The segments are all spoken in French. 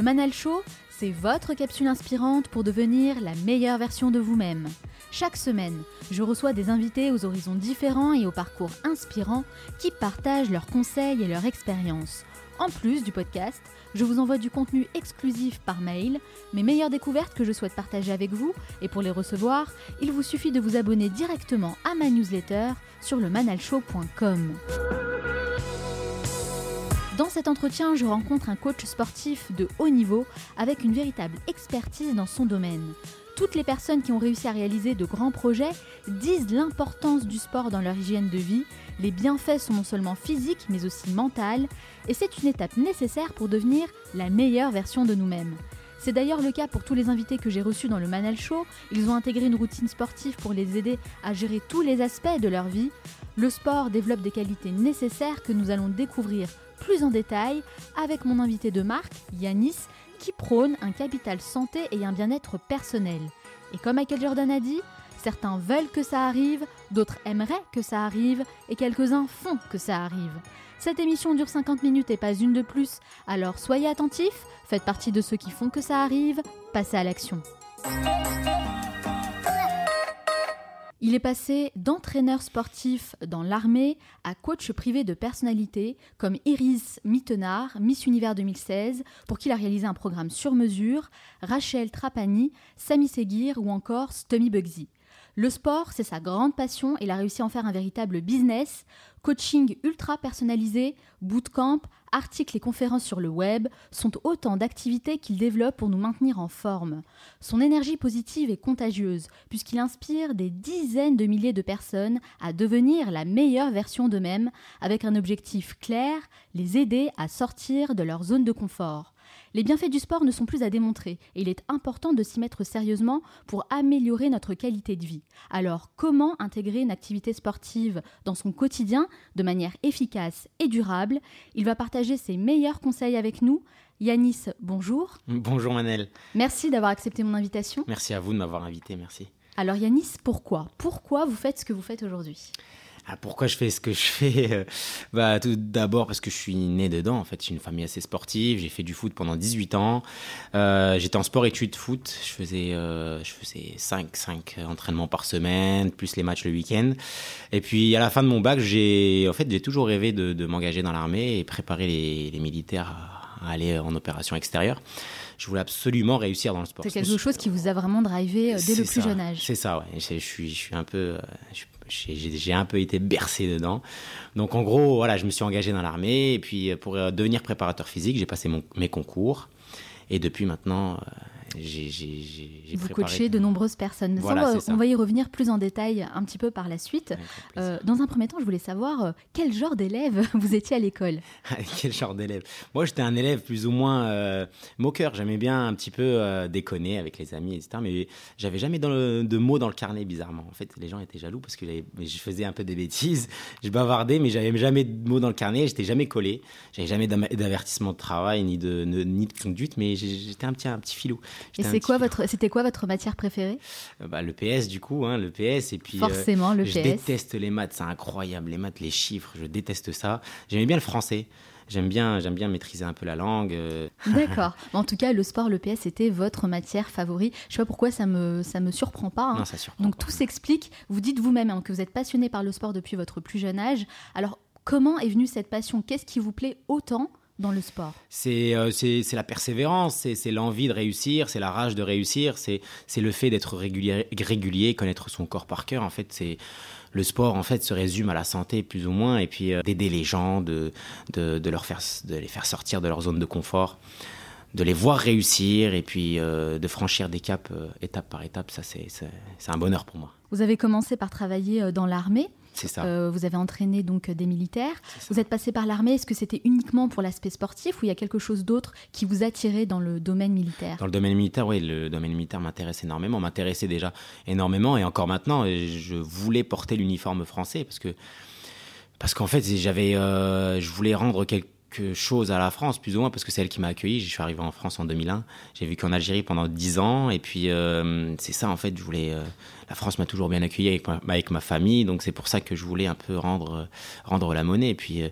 Le Manal Show, c'est votre capsule inspirante pour devenir la meilleure version de vous-même. Chaque semaine, je reçois des invités aux horizons différents et aux parcours inspirants qui partagent leurs conseils et leurs expériences. En plus du podcast, je vous envoie du contenu exclusif par mail, mes meilleures découvertes que je souhaite partager avec vous, et pour les recevoir, il vous suffit de vous abonner directement à ma newsletter sur le manalshow.com. Dans cet entretien, je rencontre un coach sportif de haut niveau avec une véritable expertise dans son domaine. Toutes les personnes qui ont réussi à réaliser de grands projets disent l'importance du sport dans leur hygiène de vie. Les bienfaits sont non seulement physiques mais aussi mentaux et c'est une étape nécessaire pour devenir la meilleure version de nous-mêmes. C'est d'ailleurs le cas pour tous les invités que j'ai reçus dans le Manal Show. Ils ont intégré une routine sportive pour les aider à gérer tous les aspects de leur vie. Le sport développe des qualités nécessaires que nous allons découvrir plus en détail avec mon invité de marque, Yanis, qui prône un capital santé et un bien-être personnel. Et comme Michael Jordan a dit, certains veulent que ça arrive, d'autres aimeraient que ça arrive, et quelques-uns font que ça arrive. Cette émission dure 50 minutes et pas une de plus, alors soyez attentifs, faites partie de ceux qui font que ça arrive, passez à l'action. Il est passé d'entraîneur sportif dans l'armée à coach privé de personnalité comme Iris Mittenard, Miss Univers 2016, pour qui il a réalisé un programme sur mesure, Rachel Trapani, Sami Seguir ou encore Stummy Bugsy. Le sport, c'est sa grande passion et il a réussi à en faire un véritable business. Coaching ultra personnalisé, bootcamp, articles et conférences sur le web sont autant d'activités qu'il développe pour nous maintenir en forme. Son énergie positive est contagieuse puisqu'il inspire des dizaines de milliers de personnes à devenir la meilleure version d'eux-mêmes avec un objectif clair, les aider à sortir de leur zone de confort. Les bienfaits du sport ne sont plus à démontrer et il est important de s'y mettre sérieusement pour améliorer notre qualité de vie. Alors, comment intégrer une activité sportive dans son quotidien de manière efficace et durable? Il va partager ses meilleurs conseils avec nous. Yanis, bonjour. Bonjour Manel. Merci d'avoir accepté mon invitation. Merci à vous de m'avoir invité, merci. Alors Yanis, pourquoi? Pourquoi vous faites ce que vous faites aujourd'hui? Ah, pourquoi je fais ce que je fais euh, Bah tout d'abord parce que je suis né dedans. En fait, j'ai une famille assez sportive. J'ai fait du foot pendant 18 ans. Euh, j'étais en sport études foot. Je faisais euh, je faisais 5 5 entraînements par semaine plus les matchs le week-end. Et puis à la fin de mon bac, j'ai en fait j'ai toujours rêvé de, de m'engager dans l'armée et préparer les, les militaires à aller en opération extérieure je voulais absolument réussir dans le sport. C'est quelque chose qui vous a vraiment drivé dès le plus jeune âge. C'est ça, ouais. Je, suis, je suis un peu, je, j'ai un peu été bercé dedans. Donc en gros, voilà, je me suis engagé dans l'armée et puis pour euh, devenir préparateur physique, j'ai passé mes concours. Et depuis maintenant, vous coachez de nombreuses personnes. on, va, y revenir plus en détail un petit peu par la suite. Euh, dans un premier temps, je voulais savoir euh, quel genre d'élève vous étiez à l'école. quel genre d'élève? Moi, j'étais un élève plus ou moins euh, moqueur. J'aimais bien un petit peu déconner avec les amis, etc. Mais j'avais jamais de mots dans le carnet, bizarrement. En fait, les gens étaient jaloux parce que je faisais un peu des bêtises. Je bavardais, mais j'avais jamais de mots dans le carnet. J'étais jamais collé. J'avais jamais d'avertissement de travail ni de, ni de conduite, mais j'étais un petit, un petit filou. Et c'est quoi votre, c'était quoi votre matière préférée? Euh, bah, Le PS du coup, hein, le PS et puis euh, forcément le PS. Je déteste les maths, c'est incroyable les maths, les chiffres, je déteste ça. J'aimais bien le français. J'aime bien, j'aime bien maîtriser un peu la langue. Euh. D'accord. en tout cas, le sport, le PS, était votre matière favorite. Je sais pas pourquoi ça me, ça me surprend pas. Hein. Non, ça surprend Donc tout s'explique. Vous dites vous-même hein, que vous êtes passionné par le sport depuis votre plus jeune âge. Alors comment est venue cette passion? Qu'est-ce qui vous plaît autant dans le sport C'est euh, la persévérance, c'est l'envie de réussir, c'est la rage de réussir, c'est le fait d'être régulier, régulier, connaître son corps par cœur. En fait, c'est le sport en fait se résume à la santé plus ou moins et puis euh, d'aider les gens, de, de, de, leur faire, de les faire sortir de leur zone de confort de les voir réussir et puis euh, de franchir des caps étape par étape, ça c'est un bonheur pour moi. Vous avez commencé par travailler dans l'armée. C'est ça. vous avez entraîné donc des militaires. Vous êtes passé par l'armée. Est-ce que c'était uniquement pour l'aspect sportif ou il y a quelque chose d'autre qui vous attirait dans le domaine militaire? Dans le domaine militaire, oui, le domaine militaire m'intéresse énormément, m'intéressait déjà énormément et encore maintenant, je voulais porter l'uniforme français parce que parce qu'en fait, j'avais, je voulais rendre quelque chose à la France, plus ou moins, parce que c'est elle qui m'a accueilli. Je suis arrivé en France en 2001. J'ai vécu en Algérie pendant 10 ans. Et puis, euh, c'est ça, en fait, je voulais. Euh, la France m'a toujours bien accueilli avec ma, famille. Donc, c'est pour ça que je voulais un peu rendre, rendre la monnaie. Et puis, euh,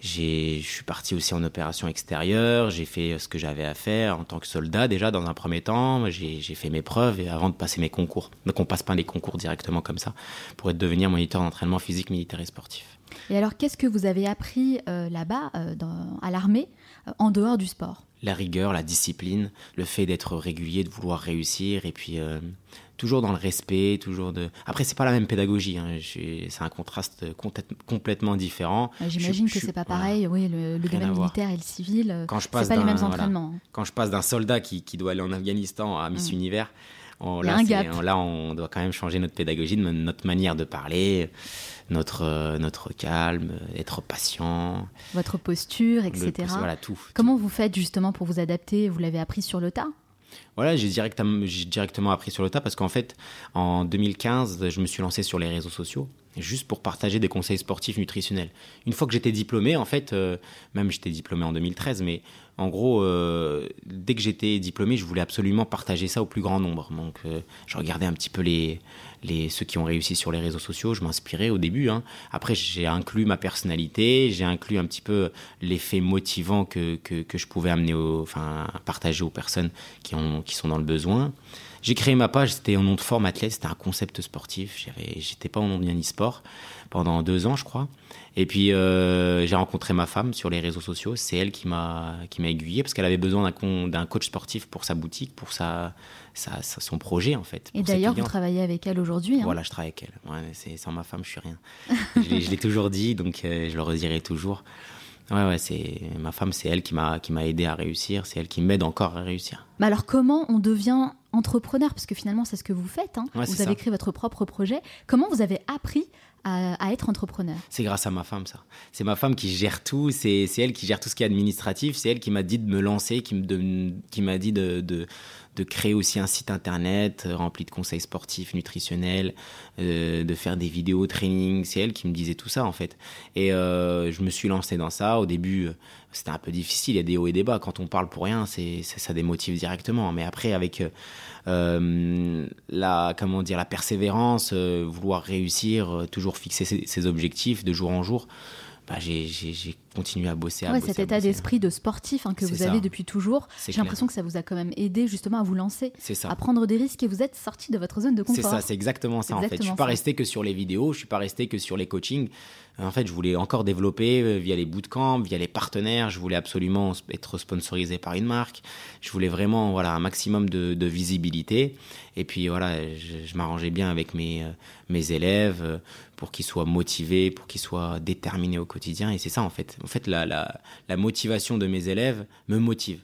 je suis parti aussi en opération extérieure. J'ai fait ce que j'avais à faire en tant que soldat, déjà, dans un premier temps. J'ai fait mes preuves et avant de passer mes concours. Donc, on passe pas les concours directement comme ça pour être devenir moniteur d'entraînement physique, militaire et sportif. Et alors, qu'est-ce que vous avez appris euh, là-bas, euh, à l'armée, euh, en dehors du sport? La rigueur, la discipline, le fait d'être régulier, de vouloir réussir, et puis toujours dans le respect, toujours de. Après, c'est pas la même pédagogie. Hein. C'est un contraste complètement différent. J'imagine que c'est pas pareil. oui, le, domaine militaire et le civil. Quand je passe pas les mêmes entraînements. Quand je passe d'un soldat qui, qui, doit aller en Afghanistan à Miss mm. Univers, on, là, là, on doit quand même changer notre pédagogie, notre manière de parler notre, euh, notre calme, être patient. Votre posture, etc. voilà, tout. Comment vous faites justement pour vous adapter? Vous l'avez appris sur le tas? Voilà, j'ai directement, directement appris sur le tas parce qu'en fait, en 2015, je me suis lancé sur les réseaux sociaux juste pour partager des conseils sportifs nutritionnels. Une fois que j'étais diplômé, en fait, euh, même j'étais diplômé en 2013, mais en gros, euh, dès que j'étais diplômé, je voulais absolument partager ça au plus grand nombre. Donc, euh, je regardais un petit peu les, ceux qui ont réussi sur les réseaux sociaux, je m'inspirais au début. Hein. Après, j'ai inclus ma personnalité, j'ai inclus un petit peu l'effet motivant que, que, que, je pouvais amener, au, enfin, partager aux personnes qui, ont, qui sont dans le besoin. J'ai créé ma page, c'était en nom de forme athlète, c'était un concept sportif. J'étais pas en nom de e-sport pendant deux ans, je crois. Et puis euh, j'ai rencontré ma femme sur les réseaux sociaux. C'est elle qui m'a qui m'a aiguillé parce qu'elle avait besoin d'un coach sportif pour sa boutique, pour sa, sa, son projet en fait. Et d'ailleurs, vous travaillez avec elle aujourd'hui. Hein voilà, je travaille avec elle. Ouais, sans ma femme, je suis rien. je l'ai toujours dit, donc euh, je le redirai toujours. Ouais, ouais, c'est ma femme, c'est elle qui m'a qui m'a aidé à réussir, c'est elle qui m'aide encore à réussir. Mais alors comment on devient entrepreneur? Parce que finalement c'est ce que vous faites. Hein. vous avez créé votre propre projet. Comment vous avez appris à, être entrepreneur C'est grâce à ma femme, ça. C'est ma femme qui gère tout, c'est elle qui gère tout ce qui est administratif, c'est elle qui m'a dit de me lancer, qui m'a dit de, de, de, créer aussi un site internet euh, rempli de conseils sportifs, nutritionnels, euh, de faire des vidéos training. C'est elle qui me disait tout ça, en fait. Et euh, je me suis lancé dans ça. Au début, c'était un peu difficile, il y a des hauts et des bas. Quand on parle pour rien, ça démotive directement. Mais après, avec la comment dire la persévérance, vouloir réussir, toujours fixer ses, objectifs de jour en jour. Bah, j'ai continué à bosser. À cet état d'esprit de sportif hein, que vous avez depuis toujours, j'ai l'impression que ça vous a quand même aidé justement à vous lancer, à prendre des risques et vous êtes sorti de votre zone de confort. C'est ça, c'est exactement ça en fait. Je suis pas resté que sur les vidéos, je suis pas resté que sur les coachings. En fait, je voulais encore développer euh, via les bootcamps, via les partenaires. Je voulais absolument être sponsorisé par une marque. Je voulais vraiment voilà un maximum de, visibilité. Et puis voilà, je, m'arrangeais bien avec mes euh, mes élèves euh, pour qu'ils soient motivés, pour qu'ils soient déterminés au quotidien. Et c'est ça en fait. En fait, la, la, la motivation de mes élèves me motive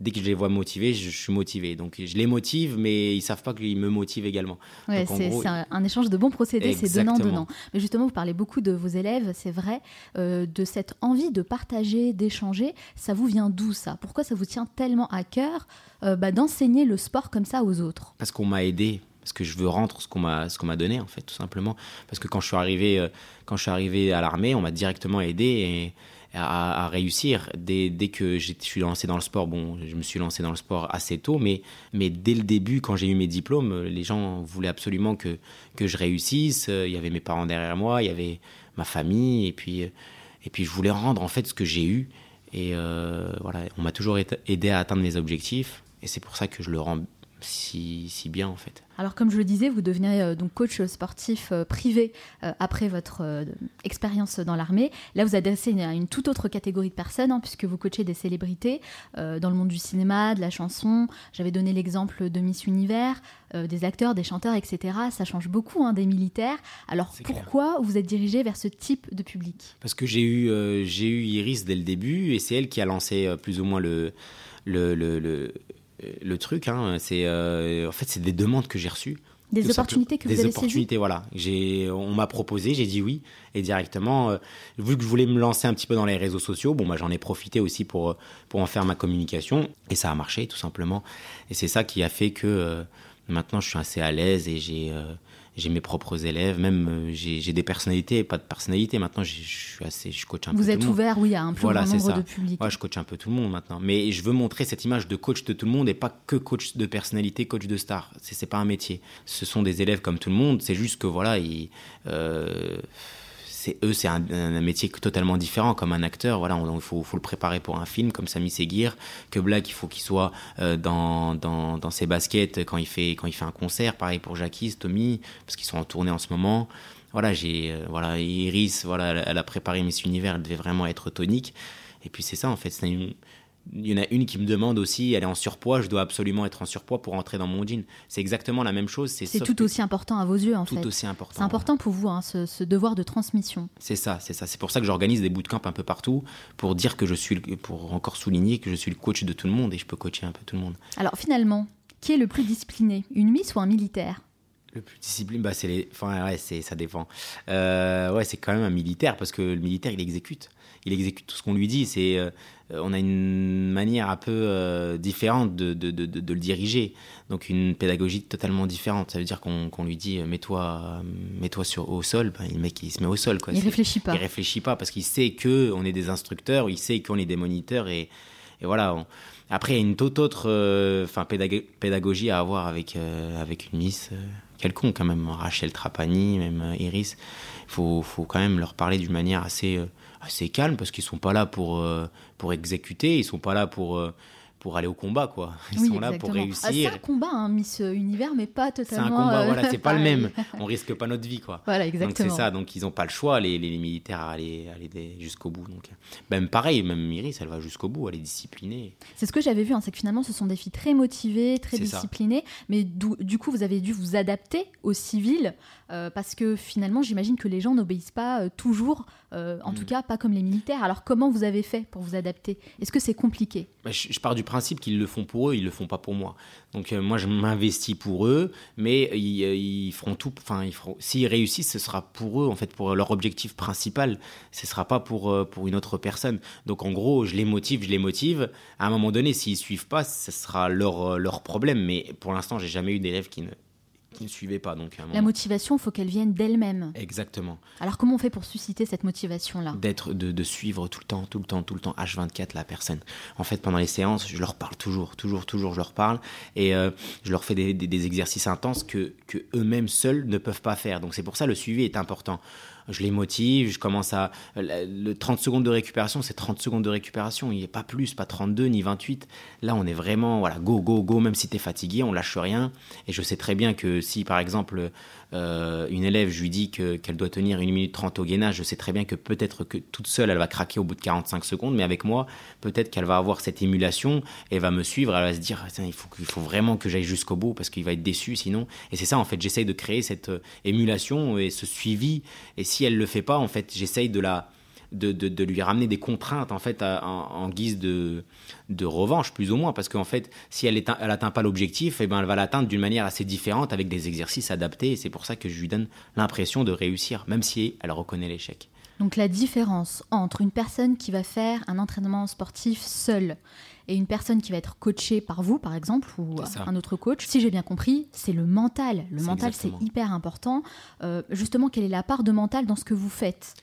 dès que je les vois motivés, je, suis motivé. Donc je les motive, mais ils savent pas qu'ils me motivent également. Ouais, c'est un, échange de bons procédés, c'est donnant-donnant. Mais justement, vous parlez beaucoup de vos élèves, c'est vrai, euh, de cette envie de partager, d'échanger. Ça vous vient d'où ça? Pourquoi ça vous tient tellement à cœur euh, bah, d'enseigner le sport comme ça aux autres? Parce qu'on m'a aidé. Parce que je veux rendre ce qu'on m'a ce qu'on m'a donné en fait tout simplement parce que quand je suis arrivé euh, quand je suis arrivé à l'armée on m'a directement aidé et à, réussir. Dès, dès que je suis lancé dans le sport, bon, je me suis lancé dans le sport assez tôt, mais, mais dès le début, quand j'ai eu mes diplômes, les gens voulaient absolument que, que je réussisse. Il y avait mes parents derrière moi, il y avait ma famille, et puis, et puis je voulais rendre en fait ce que j'ai eu. Et euh, voilà, on m'a toujours aidé à atteindre mes objectifs, et c'est pour ça que je le rends si, si bien en fait. Alors comme je le disais, vous devenez euh, donc coach sportif euh, privé euh, après votre expérience dans l'armée. Là, vous adressez à une, toute autre catégorie de personnes, hein, puisque vous coachez des célébrités dans le monde du cinéma, de la chanson. J'avais donné l'exemple de Miss Univers, des acteurs, des chanteurs, etc. Ça change beaucoup hein, des militaires. Alors pourquoi vous êtes dirigé vers ce type de public? Parce que j'ai eu, j'ai eu Iris dès le début, et c'est elle qui a lancé plus ou moins le, le, le le truc, hein, c'est euh, en fait c'est des demandes que j'ai reçues. Des opportunités que vous des avez opportunités, voilà. J'ai, on m'a proposé, j'ai dit oui, et directement, euh, vu que je voulais me lancer un petit peu dans les réseaux sociaux, bon, bah, j'en ai profité aussi pour pour en faire ma communication, et ça a marché tout simplement. Et c'est ça qui a fait que euh, maintenant je suis assez à l'aise et j'ai j'ai mes propres élèves, même euh, j'ai des personnalités, pas de personnalité. Maintenant, je suis assez, je coach un Vous peu. Vous êtes ouvert, oui, à un plus grand nombre de publics. Ouais, je coach un peu tout le monde maintenant. Mais je veux montrer cette image de coach de tout le monde et pas que coach de personnalité, coach de star. C'est pas un métier. Ce sont des élèves comme tout le monde. C'est juste que voilà, ils, euh, eux, c'est un, métier totalement différent. Comme un acteur, voilà, il faut, le préparer pour un film, comme Sami Seguir. Que Black, il faut qu'il soit euh, dans, dans, ses baskets quand il, fait, quand il fait un concert. Pareil pour Jackie, Tommy, parce qu'ils sont en tournée en ce moment. Voilà, j'ai, euh, voilà, Iris, voilà, elle, a préparé Miss Univers, elle devait vraiment être tonique. Et puis c'est ça, en fait, c'est une, il y en a une qui me demande aussi, elle est en surpoids, je dois absolument être en surpoids pour entrer dans mon jean. C'est exactement la même chose. C'est tout aussi important à vos yeux, en fait. Tout aussi important. C'est important pour vous, hein, ce, devoir de transmission. C'est ça, c'est ça. C'est pour ça que j'organise des bootcamps un peu partout, pour dire que je suis, pour encore souligner que je suis le coach de tout le monde et je peux coacher un peu tout le monde. Alors finalement, qui est le plus discipliné Une Miss ou un militaire? Le plus discipliné, bah c'est les, enfin ouais, ça dépend. Euh, ouais, c'est quand même un militaire parce que le militaire il exécute, il exécute tout ce qu'on lui dit. C'est euh, on a une manière un peu euh, différente de, de, de, le diriger. Donc une pédagogie totalement différente. Ça veut dire qu'on lui dit euh, mets-toi mets -toi sur, au sol. Ben, le mec il se met au sol. Quoi. Il réfléchit pas. Il réfléchit pas parce qu'il sait que on est des instructeurs, il sait qu'on est des moniteurs et, et voilà. Après il y a une toute autre enfin pédagogie à avoir avec, avec une Miss quelconque quand même. Rachel Trapani, même Iris. Il faut, faut quand même leur parler d'une manière assez assez calme parce qu'ils sont pas là pour, euh, pour exécuter, ils sont pas là pour, euh, pour aller au combat, quoi. Ils sont là pour réussir. c'est un combat, hein, Miss Univers, mais pas totalement. C'est un combat, voilà, c'est pas le même. On risque pas notre vie, quoi. Voilà, exactement. Donc c'est ça, donc ils ont pas le choix, les, les, militaires, à aller, aller jusqu'au bout. Donc même pareil, même Iris, elle va jusqu'au bout, elle est disciplinée. C'est ce que j'avais vu, hein, c'est que finalement, ce sont des filles très motivées, très disciplinées, mais du coup, vous avez dû vous adapter aux civils euh, parce que finalement, j'imagine que les gens n'obéissent pas euh, toujours, euh, en tout mm. cas pas comme les militaires. Alors comment vous avez fait pour vous adapter? Est-ce que c'est compliqué? Bah, je, pars du principe qu'ils le font pour eux, ils le font pas pour moi. Donc moi, je m'investis pour eux, mais ils, feront tout. Enfin, s'ils réussissent, ce sera pour eux, en fait, pour leur objectif principal. Ce sera pas pour pour une autre personne. Donc en gros, je les motive, je les motive. À un moment donné, s'ils suivent pas, ce sera leur leur problème. Mais pour l'instant, j'ai jamais eu d'élèves qui ne qui ne suivaient pas. Donc, La motivation, il faut qu'elle vienne d'elle-même. Exactement. Alors comment on fait pour susciter cette motivation-là? D'être, de, suivre tout le temps, tout le temps, tout le temps, H24 la personne. En fait, pendant les séances, je leur parle toujours, toujours, toujours, je leur parle et euh, je leur fais des, des, exercices intenses que, que eux-mêmes seuls ne peuvent pas faire. Donc c'est pour ça le suivi est important je les motive, je commence à... Le 30 secondes de récupération, c'est 30 secondes de récupération, il n'y a pas plus, pas 32 ni 28. Là, on est vraiment, voilà, go, go, go, même si tu es fatigué, on lâche rien. Et je sais très bien que si, par exemple, euh, une élève, je lui dis qu'elle doit tenir une minute 30 au gainage, je sais très bien que peut-être que toute seule, elle va craquer au bout de 45 secondes, mais avec moi, peut-être qu'elle va avoir cette émulation et va me suivre, elle va se dire, il faut, faut vraiment que j'aille jusqu'au bout parce qu'il va être déçu sinon. Et c'est ça, en fait, j'essaye de créer cette euh, émulation et ce suivi. Et si elle le fait pas, en fait, j'essaye de la de, de, lui ramener des contraintes en fait en, guise de, de revanche plus ou moins parce qu'en fait si elle n'atteint pas l'objectif et eh ben elle va l'atteindre d'une manière assez différente avec des exercices adaptés et c'est pour ça que je lui donne l'impression de réussir même si elle reconnaît l'échec. Donc la différence entre une personne qui va faire un entraînement sportif seule et une personne qui va être coachée par vous, par exemple, ou un autre coach, si j'ai bien compris, c'est le mental. Le mental, c'est hyper important. Euh, justement, quelle est la part de mental dans ce que vous faites?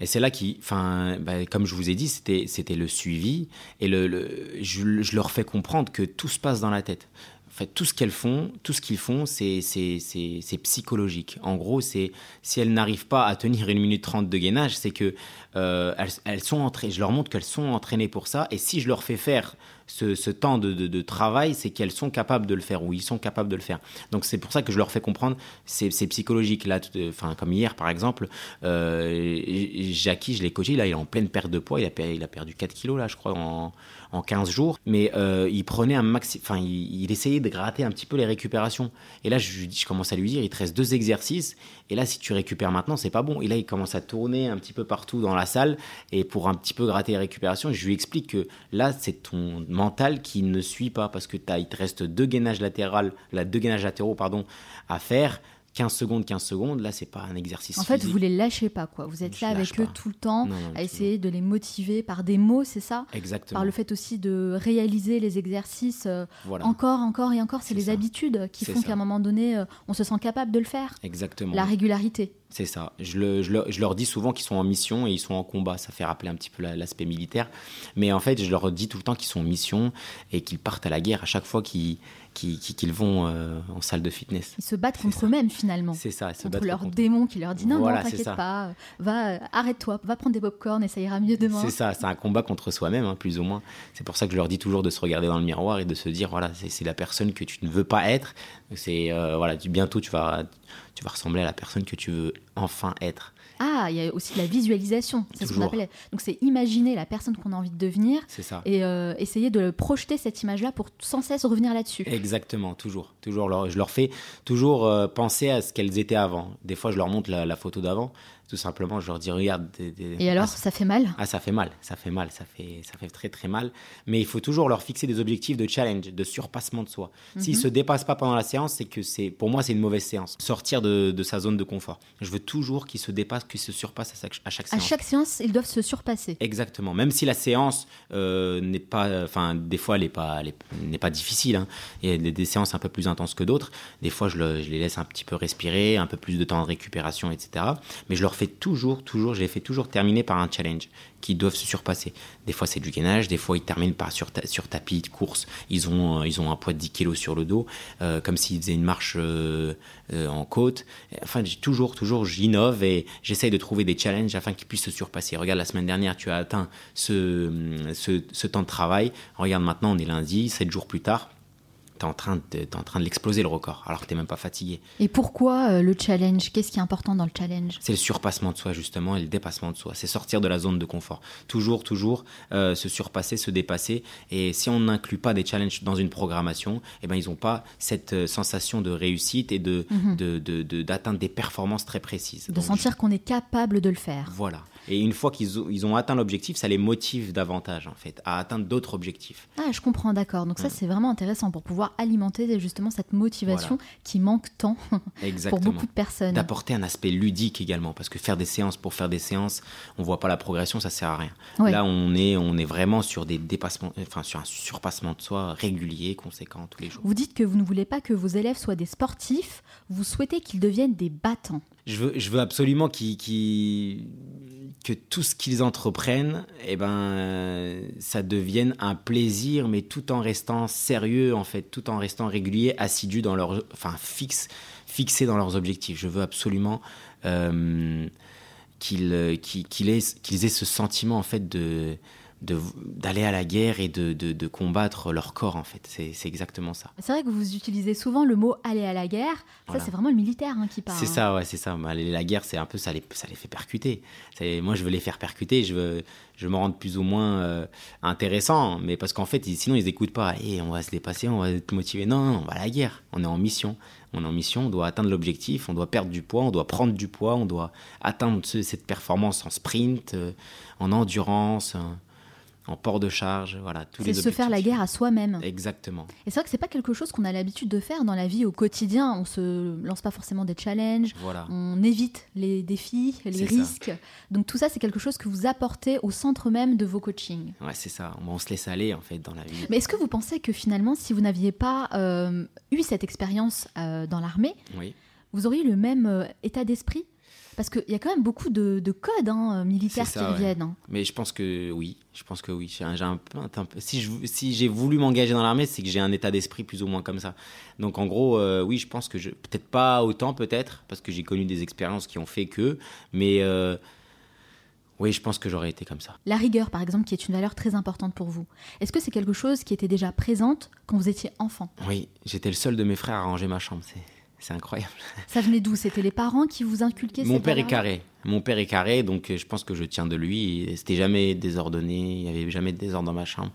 Et c'est là qui, enfin, bah, comme je vous ai dit, c'était, c'était le suivi. Et le, je, leur fais comprendre que tout se passe dans la tête. En fait, tout ce qu'elles font, tout ce qu'ils font, c'est, c'est, psychologique. En gros, c'est si elles n'arrivent pas à tenir une minute trente de gainage, c'est que euh, elles, sont entraînées, je leur montre qu'elles sont entraînées pour ça. Et si je leur fais faire ce, temps de, travail, c'est qu'elles sont capables de le faire ou ils sont capables de le faire. Donc c'est pour ça que je leur fais comprendre, c'est psychologique. Là, enfin, comme hier par exemple, euh, Jackie, je l'ai coaché, là il est en pleine perte de poids, il a, perdu 4 kilos là, je crois, en 15 jours, mais euh, il prenait un maxi, enfin, il, essayait de gratter un petit peu les récupérations. Et là, je, je commence à lui dire, il te reste deux exercices, et là, si tu récupères maintenant, c'est pas bon. Et là, il commence à tourner un petit peu partout dans la salle, et pour un petit peu gratter les récupérations, je lui explique que là, c'est ton mental qui ne suit pas, parce que as, il te reste deux gainages latéraux, là, deux gainages latéraux, pardon, à faire 15 secondes, 15 secondes, là, c'est pas un exercice. En fait, vous les lâchez pas, quoi. Vous êtes là avec eux tout le temps, à essayer de les motiver par des mots, c'est ça? Exactement. Par le fait aussi de réaliser les exercices euh, encore, encore et encore. C'est les habitudes qui font qu'à un moment donné, euh, on se sent capable de le faire. Exactement. La régularité. C'est ça. Je, le, je, leur dis souvent qu'ils sont en mission et ils sont en combat. Ça fait rappeler un petit peu l'aspect militaire. Mais en fait, je leur dis tout le temps qu'ils sont en mission et qu'ils partent à la guerre à chaque fois qu'ils qu'ils vont euh, en salle de fitness. Ils se battent contre eux-mêmes finalement. C'est ça, ils se contre leur démon qui leur dit non, non, t'inquiète pas, va, arrête-toi, va prendre des pop et ça ira mieux demain. C'est ça, c'est un combat contre soi-même, hein, plus ou moins. C'est pour ça que je leur dis toujours de se regarder dans le miroir et de se dire voilà, c'est la personne que tu ne veux pas être. C'est euh, voilà, bientôt tu vas, tu vas ressembler à la personne que tu veux enfin être. Ah, il y a aussi de la visualisation, c'est ce qu'on appelait. Donc c'est imaginer la personne qu'on a envie de devenir ça. et euh, essayer de projeter cette image-là pour sans cesse revenir là-dessus. Exactement, toujours. toujours je leur fais toujours euh, penser à ce qu'elles étaient avant. Des fois, je leur montre la photo d'avant tout simplement, je leur dis regarde. Et alors, ça fait mal? Ah, ça fait mal, ça fait mal, ça fait, ça fait très très mal. Mais il faut toujours leur fixer des objectifs de challenge, de surpassement de soi. S'ils ne se dépassent pas pendant la séance, c'est que c'est, pour moi, c'est une mauvaise séance. Sortir de, de, sa zone de confort. Je veux toujours qu'ils se dépassent, qu'ils se surpassent à chaque, à chaque séance. À chaque séance, ils doivent se surpasser. Exactement. Même si la séance euh, n'est pas, enfin, des fois, elle n'est pas, n'est pas difficile. Hein. Il y a des, séances un peu plus intenses que d'autres. Des fois, je, je, les laisse un petit peu respirer, un peu plus de temps de récupération, etc. Mais je leur fais toujours, toujours, je les fais toujours terminer par un challenge qui doivent se surpasser. Des fois, c'est du gainage, des fois, ils terminent par sur, sur tapis de course, ils ont, euh, ils ont un poids de 10 kg sur le dos, euh, comme s'ils faisaient une marche euh, en côte. Enfin, toujours, toujours, j'innove et j'essaye de trouver des challenges afin qu'ils puissent se surpasser. Regarde, la semaine dernière, tu as atteint ce, ce, ce temps de travail. Regarde, maintenant, on est lundi, 7 jours plus tard tu es en train de, de l'exploser le record, alors que tu n'es même pas fatigué. Et pourquoi euh, le challenge? Qu'est-ce qui est important dans le challenge? C'est le surpassement de soi, justement, et le dépassement de soi. C'est sortir de la zone de confort. Toujours, toujours euh, se surpasser, se dépasser. Et si on n'inclut pas des challenges dans une programmation, eh ben, ils n'ont pas cette euh, sensation de réussite et de, mhm. d'atteindre des performances très précises. De sentir qu'on est capable de le faire. Voilà. Et une fois qu'ils ont, ils ont atteint l'objectif, ça les motive davantage, en fait, à atteindre d'autres objectifs. Ah, je comprends, d'accord. Donc ça, c'est vraiment intéressant pour pouvoir alimenter justement cette motivation qui manque tant pour beaucoup de personnes. D'apporter un aspect ludique également, parce que faire des séances pour faire des séances, on voit pas la progression, ça sert à rien. Là, on est, on est vraiment sur des dépassements, enfin sur un surpassement de soi régulier, conséquent tous les jours. Vous dites que vous ne voulez pas que vos élèves soient des sportifs, vous souhaitez qu'ils deviennent des battants. Je veux, absolument que tout ce qu'ils entreprennent, eh ben, ça devienne un plaisir, mais tout en restant sérieux, en fait, tout en restant régulier, assidu dans leur, enfin, fixe, fixé dans leurs objectifs. Je veux absolument euh, qu'ils qu'ils aient, qu'ils aient ce sentiment, en fait, de d'aller à la guerre et de, de, combattre leur corps en fait. C'est exactement ça. C'est vrai que vous utilisez souvent le mot aller à la guerre. Ça c'est vraiment le militaire hein, qui parle. C'est ça, ouais, c'est ça. Aller à la guerre, c'est un peu ça les, ça les fait percuter. Moi je veux les faire percuter, je veux, je me rendre plus ou moins euh, intéressant, mais parce qu'en fait sinon ils n'écoutent pas. Et eh, on va se dépasser, on va être motivé. Non, non, on va à la guerre. On est en mission. On est en mission, on doit atteindre l'objectif, on doit perdre du poids, on doit prendre du poids, on doit atteindre cette performance en sprint, euh, en endurance en port de charge, voilà. C'est se faire la guerre à soi-même. Exactement. Et c'est vrai que c'est pas quelque chose qu'on a l'habitude de faire dans la vie au quotidien. On se lance pas forcément des challenges. Voilà. On évite les défis, les risques. Donc tout ça, c'est quelque chose que vous apportez au centre même de vos coachings. Ouais, c'est ça. On se laisse aller en fait dans la vie. Mais est-ce que vous pensez que finalement, si vous n'aviez pas euh, eu cette expérience euh, dans l'armée, vous auriez le même euh, état d'esprit parce qu'il y a quand même beaucoup de, codes hein, militaires qui reviennent. Hein. Mais je pense que oui, je pense que oui. J'ai un, si j'ai voulu m'engager dans l'armée, c'est que j'ai un état d'esprit plus ou moins comme ça. Donc en gros, euh, oui, je pense que je, peut-être pas autant, peut-être, parce que j'ai connu des expériences qui ont fait que, mais euh, Oui, je pense que j'aurais été comme ça. La rigueur, par exemple, qui est une valeur très importante pour vous. Est-ce que c'est quelque chose qui était déjà présente quand vous étiez enfant? Oui, j'étais le seul de mes frères à ranger ma chambre. C'est incroyable. Ça venait d'où? C'était les parents qui vous inculquaient Mon père est carré. Mon père est carré, donc je pense que je tiens de lui. C'était jamais désordonné, il n'y avait jamais de désordre dans ma chambre.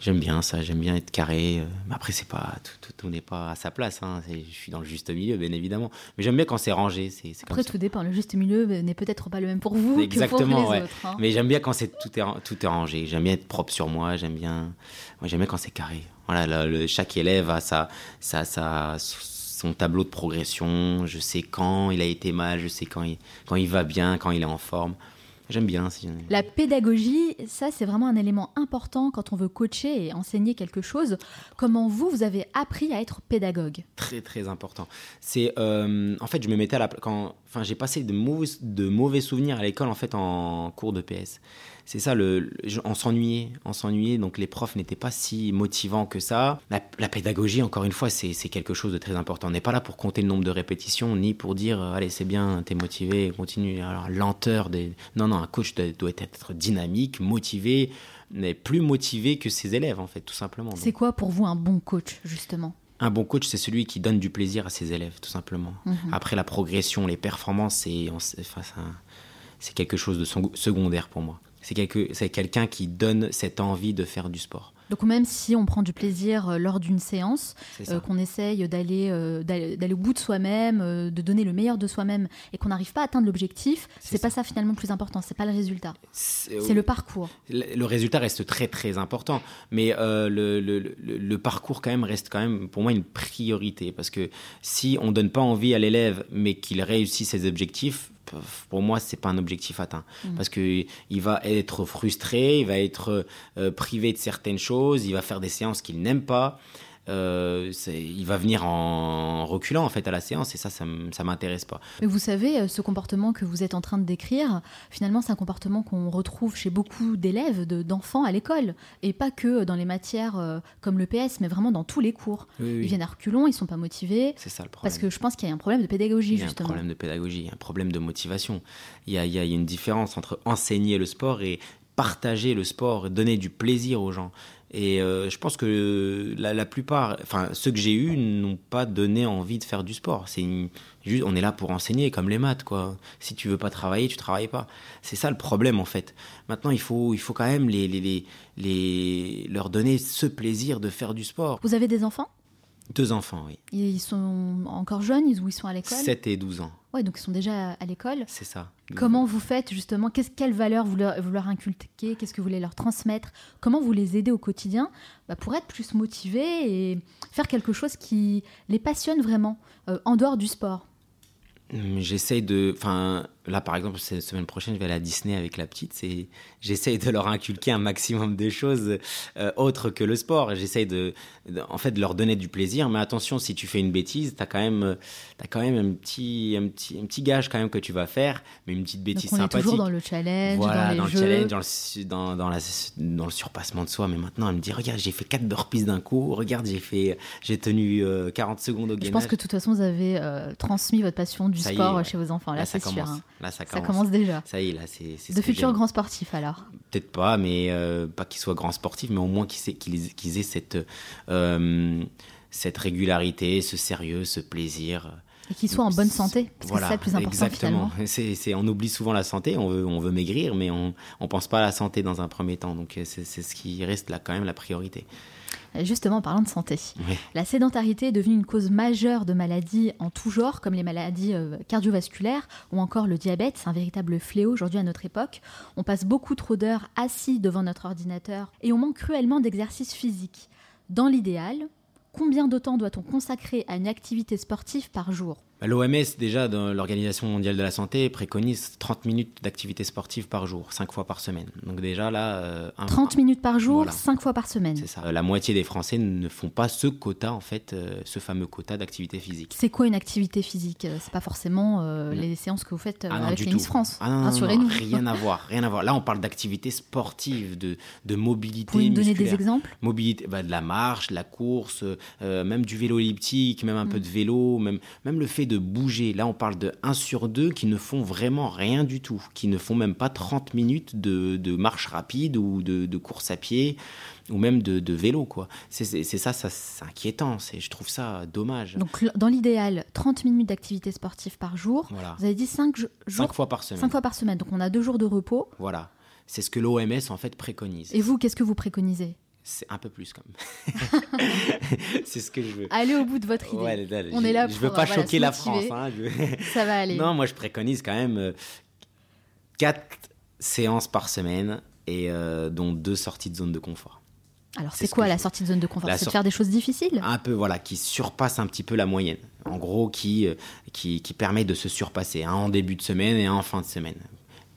J'aime bien ça, j'aime bien être carré. Mais après, c'est pas tout, tout, n'est pas à sa place. Hein. Je suis dans le juste milieu, bien évidemment. Mais j'aime bien quand c'est rangé. C'est, après, tout dépend. Le juste milieu n'est peut-être pas le même pour vous Exactement, que pour les autres. Hein. Mais j'aime bien quand c'est tout est tout est rangé. J'aime bien être propre sur moi. J'aime bien. Moi, j'aime bien quand c'est carré. Voilà, le, chaque élève a sa, sa, sa, son tableau de progression. Je sais quand il a été mal. Je sais quand il, quand il va bien, quand il est en forme. J'aime bien. La pédagogie, ça c'est vraiment un élément important quand on veut coacher et enseigner quelque chose. Comment vous, vous avez appris à être pédagogue? Très très important. C'est euh, en fait, je me mettais à la quand, enfin, j'ai passé de mauvais, de mauvais souvenirs à l'école en fait en cours de PS c'est ça, le, on s'ennuyait, on s'ennuyait, donc les profs n'étaient pas si motivants que ça. La, pédagogie, encore une fois, c'est quelque chose de très important. On n'est pas là pour compter le nombre de répétitions, ni pour dire, euh, allez, c'est bien, t'es motivé, continue. Alors, lenteur des... Non, non, un coach doit, être dynamique, motivé, mais plus motivé que ses élèves, en fait, tout simplement. C'est quoi pour vous un bon coach, justement? Un bon coach, c'est celui qui donne du plaisir à ses élèves, tout simplement. Mhm. Après la progression, les performances, c'est enfin, quelque chose de secondaire pour moi c'est quelqu'un qui donne cette envie de faire du sport. Donc même si on prend du plaisir euh, lors d'une séance, euh, qu'on essaye euh, d'aller au bout de soi-même, de donner le meilleur de soi-même, et qu'on n'arrive pas à atteindre l'objectif, c'est pas ça finalement le plus important, c'est pas le résultat, c'est le parcours. Le, résultat reste très très important, mais le, le, parcours quand même reste quand même pour moi une priorité, parce que si on donne pas envie à l'élève, mais qu'il réussit ses objectifs, pour moi, c'est pas un objectif atteint. Mm. Parce qu'il va être frustré, il va être privé de certaines choses, il va faire des séances qu'il n'aime pas. Euh, il va venir en reculant en fait à la séance et ça, ça, m'intéresse pas. Mais vous savez, euh, ce comportement que vous êtes en train de décrire, finalement, c'est un comportement qu'on retrouve chez beaucoup d'élèves, d'enfants à l'école, et pas que dans les matières euh, comme le PS, mais vraiment dans tous les cours. Ils viennent à reculons, ils sont pas motivés. C'est ça le problème. Parce que je pense qu'il y a un problème de pédagogie justement. Il y a un problème de pédagogie, un problème de motivation. Il y a, il y a une différence entre enseigner le sport et partager le sport, donner du plaisir aux gens. Et euh, je pense que la, plupart, enfin ceux que j'ai eus n'ont pas donné envie de faire du sport. C'est juste, on est là pour enseigner, comme les maths, quoi. Si tu veux pas travailler, tu travailles pas. C'est ça le problème en fait. Maintenant, il faut, il faut quand même les, les, les, leur donner ce plaisir de faire du sport. Vous avez des enfants? Deux enfants, oui. Ils sont encore jeunes ou ils sont à l'école 7 et 12 ans. Oui, donc ils sont déjà à l'école. C'est ça. Comment vous faites justement? Qu'est-ce Quelles valeurs vous leur, vous leur inculquez? Qu'est-ce que vous voulez leur transmettre? Comment vous les aidez au quotidien? Bah, pour être plus motivés et faire quelque chose qui les passionne vraiment, euh, en dehors du sport j'essaye de. Enfin, là, par exemple, cette semaine prochaine, je vais aller à Disney avec la petite. C'est, j'essaye de leur inculquer un maximum de choses euh, autres que le sport. J'essaye de, en fait, de leur donner du plaisir. Mais attention, si tu fais une bêtise, t'as quand même, as quand même un petit, un petit, un petit gage quand même que tu vas faire, mais une petite bêtise Donc on sympathique. Est toujours dans le challenge, voilà, dans, le challenge, dans le, dans, dans, la, dans le surpassement de soi. Mais maintenant, elle me dit, regarde, j'ai fait 4 burpees d'un coup. Regarde, j'ai fait, j'ai tenu 40 euh, secondes au gainage. Je pense que de toute façon, vous avez euh, transmis votre passion du sport chez vos enfants. Là, c'est sûr. Hein. Là, ça commence. ça commence. déjà. Ça y est, là, c'est. De futurs grands sportifs, alors Peut-être pas, mais euh, pas qu'ils soient grands sportifs, mais au moins qu'ils aient cette, euh, cette régularité, ce sérieux, ce plaisir. Et qu'ils soient en bonne santé, parce que c'est ça le plus important exactement. C'est, on oublie souvent la santé, on veut, on veut maigrir, mais on ne pense pas à la santé dans un premier temps. Donc c'est, ce qui reste là quand même la priorité. Justement, en parlant de santé, la sédentarité est devenue une cause majeure de maladies en tout genre, comme les maladies euh, cardiovasculaires ou encore le diabète. C'est un véritable fléau aujourd'hui à notre époque. On passe beaucoup trop d'heures assis devant notre ordinateur et on manque cruellement d'exercice physique. Dans l'idéal, combien de temps doit-on consacrer à une activité sportive par jour? L'OMS, déjà, dans l'Organisation mondiale de la santé, préconise 30 minutes d'activité sportive par jour, 5 fois par semaine. Donc déjà là... 30 euh, minutes par jour, 5 fois par semaine. C'est ça. La moitié des Français ne font pas ce quota, en fait, euh, ce fameux quota d'activité physique. C'est quoi une activité physique euh, C'est pas forcément les séances que vous faites ah avec les France. Ah Rassurez-nous. rien à voir, rien à voir. Là, on parle d'activité sportive, de, de mobilité Vous pouvez me donner des exemples Mobilité, bah, de la marche, de la course, même du vélo elliptique, même un peu mm. de vélo, même, même le fait fait de bouger. Là, on parle de 1 sur 2 qui ne font vraiment rien du tout, qui ne font même pas 30 minutes de, marche rapide ou de, course à pied ou même de, vélo. quoi. C'est ça, ça c'est inquiétant. Je trouve ça dommage. Donc, dans l'idéal, 30 minutes d'activité sportive par jour. Vous avez dit 5 jours 5 fois par semaine. 5 fois par semaine. Donc, on a 2 jours de repos. Voilà. C'est ce que l'OMS, en fait, préconise. Et vous, qu'est-ce que vous préconisez? C'est un peu plus quand même. c'est ce que je veux. Allez au bout de votre idée. On est là Je veux pas choquer la France. Hein, Ça va aller. Non, moi je préconise quand même 4 euh, séances par semaine et euh, dont deux sorties de zone de confort. Alors c'est quoi la sortie de zone de confort? C'est de faire des choses difficiles? Un peu, voilà, qui surpasse un petit peu la moyenne. En gros, qui, euh, qui, qui permet de se surpasser. Un en début de semaine et un en fin de semaine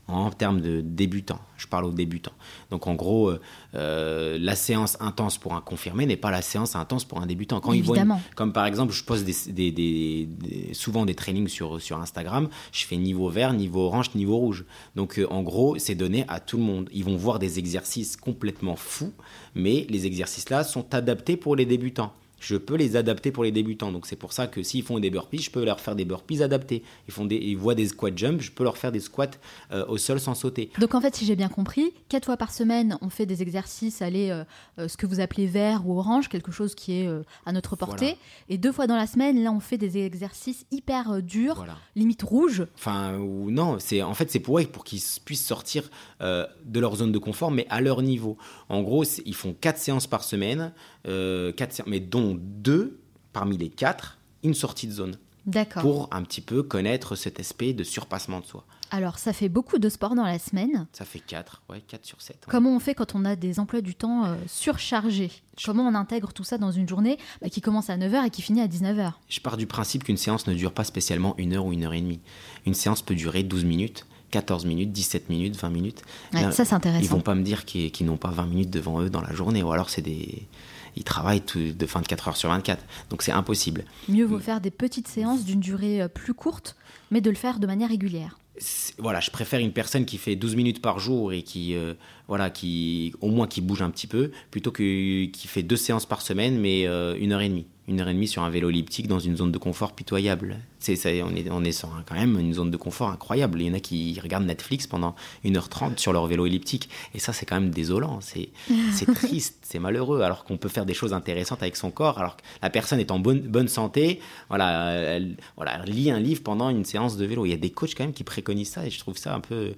en termes de débutants. Je parle aux débutants. Donc en gros, euh, euh, la séance intense pour un confirmé n'est pas la séance intense pour un débutant. Quand Évidemment. comme par exemple, je poste des, souvent des trainings sur, sur Instagram, je fais niveau vert, niveau orange, niveau rouge. Donc euh, en gros, c'est donné à tout le monde. Ils vont voir des exercices complètement fous, mais les exercices là sont adaptés pour les débutants je peux les adapter pour les débutants. Donc c'est pour ça que s'ils font des burpees, je peux leur faire des burpees adaptés. Ils, font des, ils voient des squat jumps, je peux leur faire des squats euh, au sol sans sauter. Donc en fait, si j'ai bien compris, quatre fois par semaine, on fait des exercices, allez, euh, euh, ce que vous appelez vert ou orange, quelque chose qui est à notre portée. Et deux fois dans la semaine, là, on fait des exercices hyper durs, limite rouge. Enfin, ou non, c'est en fait c'est pour eux, pour qu'ils puissent sortir de leur zone de confort, mais à leur niveau. En gros, ils font quatre séances par semaine, quatre, mais dont deux, parmi les quatre, une sortie de zone. D'accord. Pour un petit peu connaître cet aspect de surpassement de soi. Alors, ça fait beaucoup de sport dans la semaine. Ça fait 4, ouais, 4 sur 7. Comment on fait quand on a des emplois du temps euh, surchargés? Comment on intègre tout ça dans une journée bah, qui commence à 9h et qui finit à 19h Je pars du principe qu'une séance ne dure pas spécialement une heure ou une heure et demie. Une séance peut durer 12 minutes. 14 minutes, 17 minutes, 20 minutes. ça, c'est intéressant. Ils vont pas me dire qu'ils n'ont pas 20 minutes devant eux dans la journée, ou alors c'est des, ils travaillent de 24 heures sur 24. Donc c'est impossible. Mieux vaut faire des petites séances d'une durée euh, plus courte, mais de le faire de manière régulière. Voilà, je préfère une personne qui fait 12 minutes par jour et qui, euh, voilà, qui au moins qui bouge un petit peu, plutôt que qui fait deux séances par semaine, mais euh, une heure et demie une heure et demie sur un vélo elliptique dans une zone de confort pitoyable. C'est, ça, on, est, on est sur quand même une zone de confort incroyable. Il y en a qui regardent Netflix pendant 1h30 sur leur vélo elliptique. Et ça, c'est quand même désolant. C'est, c'est triste, c'est malheureux. Alors qu'on peut faire des choses intéressantes avec son corps. Alors que la personne est en bonne, bonne santé. Voilà elle, voilà, elle lit un livre pendant une séance de vélo. Il y a des coachs quand même qui préconisent ça. Et je trouve ça un peu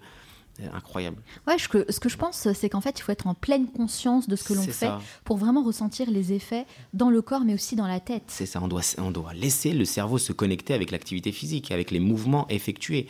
incroyable. Ouais, ce que, ce que je pense, c'est qu'en fait, il faut être en pleine conscience de ce que l'on fait pour vraiment ressentir les effets dans le corps, mais aussi dans la tête. C'est ça, on doit, on doit laisser le cerveau se connecter avec l'activité physique, avec les mouvements effectués.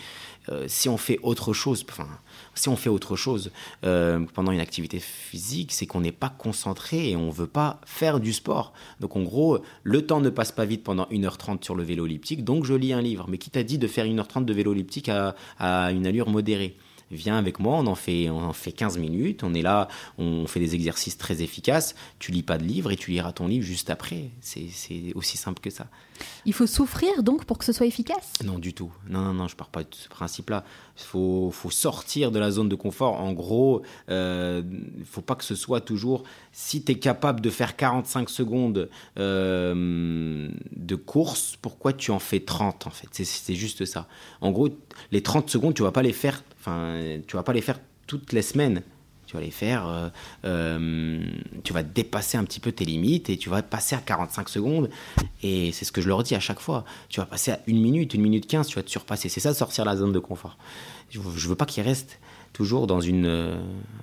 Euh, si on fait autre chose, enfin, si on fait autre chose euh, pendant une activité physique, c'est qu'on n'est pas concentré et on veut pas faire du sport. Donc en gros, le temps ne passe pas vite pendant 1h30 sur le vélo elliptique, donc je lis un livre. Mais qui t'a dit de faire 1h30 de vélo elliptique à, à une allure modérée? Viens avec moi, on en fait, on en fait 15 minutes, on est là, on fait des exercices très efficaces, tu lis pas de livre et tu liras ton livre juste après. C'est aussi simple que ça. Il faut souffrir donc pour que ce soit efficace Non, du tout. Non, non, non, je pars pas de ce principe-là. Il faut, sortir de la zone de confort. En gros, il euh, faut pas que ce soit toujours... Si tu es capable de faire 45 secondes euh, de course, pourquoi tu en fais 30 en fait? C'est juste ça. En gros, les 30 secondes, tu vas pas les faire Enfin, tu vas pas les faire toutes les semaines. Tu vas les faire, euh, euh, tu vas dépasser un petit peu tes limites et tu vas passer à 45 secondes. Et c'est ce que je leur dis à chaque fois. Tu vas passer à une minute, une minute 15, tu vas te surpasser. C'est ça, sortir la zone de confort. Je, veux pas qu'ils restent toujours dans une, euh,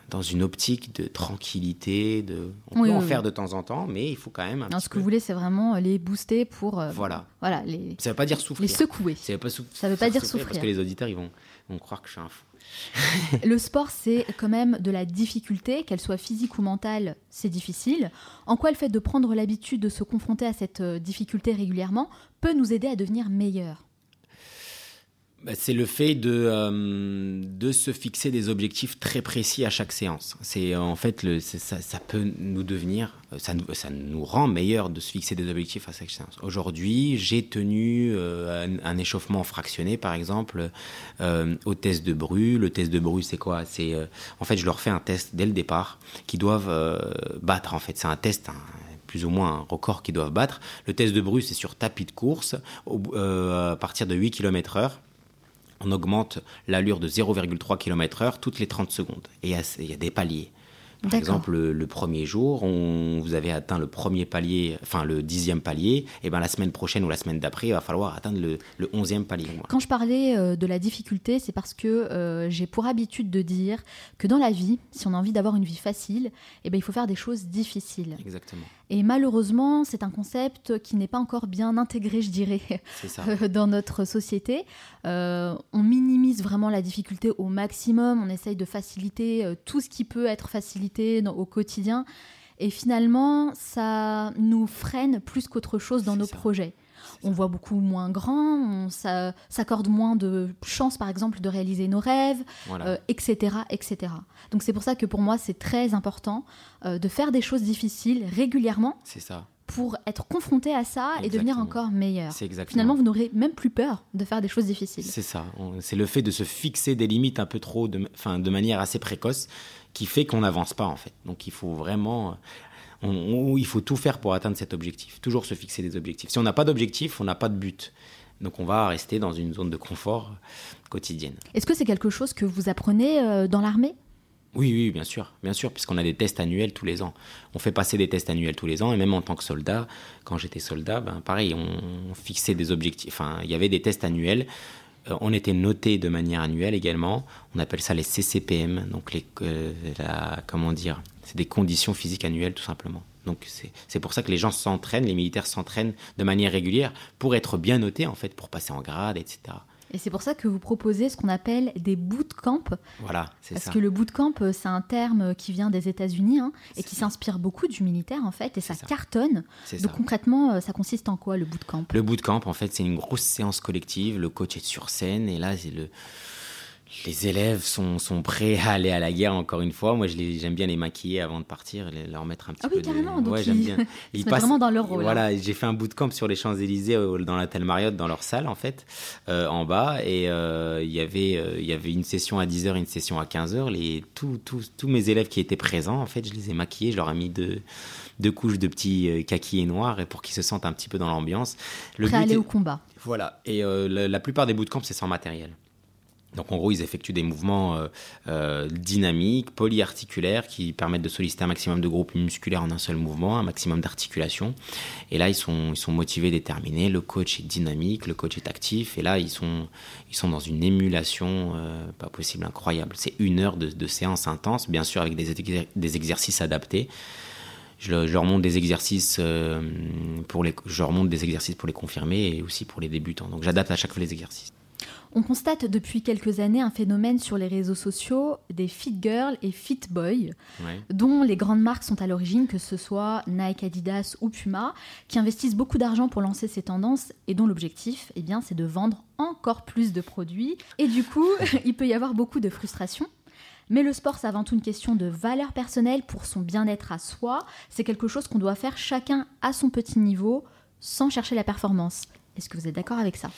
dans une optique de tranquillité. De... On peut en faire de temps en temps, mais il faut quand même. ce que vous voulez, c'est vraiment les booster pour. voilà. voilà les... Ça veut pas dire souffrir. Les secouer. Ça veut pas, ça veut pas dire souffrir. Parce que les auditeurs, ils vont, vont croire que je suis un fou. Le sport, c'est quand même de la difficulté, qu'elle soit physique ou mentale, c'est difficile. En quoi le fait de prendre l'habitude de se confronter à cette euh, difficulté régulièrement peut nous aider à devenir meilleur bah, c'est le fait de, euh, de se fixer des objectifs très précis à chaque séance. C'est en fait le, ça, ça, peut nous devenir, ça, ça nous rend meilleur de se fixer des objectifs à chaque séance. Aujourd'hui, j'ai tenu euh, un, échauffement fractionné, par exemple, euh, au test de Bru. Le test de Bru, c'est quoi? C'est en fait, je leur fais un test dès le départ qu'ils doivent battre. En fait, c'est un test plus ou moins un record qu'ils doivent battre. Le test de Bruce, c'est sur tapis de course, à partir de 8 km/h on augmente l'allure de 0,3 km/h toutes les 30 secondes. Et il y a des paliers. Par exemple, le, premier jour, on, vous avez atteint le premier palier, enfin le dixième palier, et ben la semaine prochaine ou la semaine d'après, il va falloir atteindre le, le onzième palier. Quand je parlais euh, de la difficulté, c'est parce que euh, j'ai pour habitude de dire que dans la vie, si on a envie d'avoir une vie facile, eh ben, il faut faire des choses difficiles. Exactement. Et malheureusement, c'est un concept qui n'est pas encore bien intégré, je dirais, dans notre société. Euh, on minimise vraiment la difficulté au maximum, on essaye de faciliter euh, tout ce qui peut être facilité au quotidien. Et finalement, ça nous freine plus qu'autre chose dans nos projets on voit beaucoup moins grand, on s'accorde moins de chances, par exemple, de réaliser nos rêves, etc., euh, etc. Donc c'est pour ça que pour moi, c'est très important euh, de faire des choses difficiles régulièrement. C'est ça pour être confronté à ça et devenir encore meilleur. Finalement, vous n'aurez même plus peur de faire des choses difficiles. C'est ça. C'est le fait de se fixer des limites un peu trop, de, de manière assez précoce, qui fait qu'on n'avance pas en fait. Donc il faut vraiment il faut tout faire pour atteindre cet objectif. Toujours se fixer des objectifs. Si on n'a pas d'objectif, on n'a pas de but. Donc on va rester dans une zone de confort quotidienne. Est-ce que c'est quelque chose que vous apprenez euh, dans l'armée? Oui, oui, bien sûr, bien sûr, puisqu'on a des tests annuels tous les ans. On fait passer des tests annuels tous les ans, et même en tant que soldat, quand j'étais soldat, ben pareil, on fixait des objectifs. Enfin, il y avait des tests annuels. Euh, on était noté de manière annuelle également. On appelle ça les CCPM, donc les, euh, comment dire, c'est des conditions physiques annuelles tout simplement. Donc c'est pour ça que les gens s'entraînent, les militaires s'entraînent de manière régulière pour être bien notés en fait, pour passer en grade, etc. Et c'est pour ça que vous proposez ce qu'on appelle des bootcamps. Voilà, c'est ça. Parce que le bootcamp, euh, c'est un terme qui vient des États-Unis hein, et qui s'inspire beaucoup du militaire en fait, et ça, cartonne. Donc concrètement, euh, ça consiste en quoi le bootcamp? Le bootcamp, en fait, c'est une grosse séance collective. Le coach est sur scène et là, c'est le les élèves sont, sont, prêts à aller à la guerre encore une fois. Moi, j'aime bien les maquiller avant de partir, leur mettre un petit ah oui, carrément. Donc ouais, j'aime bien. Ils, passent vraiment dans leur rôle. Voilà, hein. j'ai fait un bootcamp sur les Champs Élysées euh, dans l'hôtel Marriott, dans leur salle en fait, euh, en bas, et euh, il y avait il y avait une session à 10h, une session à 15h. Les tous tous mes élèves qui étaient présents, en fait, je les ai maquillés, je leur ai mis deux deux couches de petits kakis et noirs, et pour qu'ils se sentent un petit peu dans l'ambiance. Prêt à aller au combat. Voilà. Et la, la plupart des bootcamps, c'est sans matériel. Donc en gros, ils effectuent des mouvements euh, euh, dynamiques, polyarticulaires, qui permettent de solliciter un maximum de groupes musculaires en un seul mouvement, un maximum d'articulation. Et là, ils sont, motivés, déterminés. Le coach est dynamique, le coach est actif. Et là, ils sont, dans une émulation euh, pas possible, incroyable. C'est une heure de, séance intense, bien sûr avec des, exercices adaptés. Je, je leur montre des exercices pour les confirmer et aussi pour les débutants. Donc j'adapte à chaque fois les exercices. On constate depuis quelques années un phénomène sur les réseaux sociaux des fit girls et fit boys, dont les grandes marques sont à l'origine, que ce soit Nike, Adidas ou Puma, qui investissent beaucoup d'argent pour lancer ces tendances et dont l'objectif, eh bien, c'est de vendre encore plus de produits. Et du coup, il peut y avoir beaucoup de frustration. Mais le sport, c'est avant tout une question de valeur personnelle pour son bien-être à soi. C'est quelque chose qu'on doit faire chacun à son petit niveau, sans chercher la performance. Est-ce que vous êtes d'accord avec ça?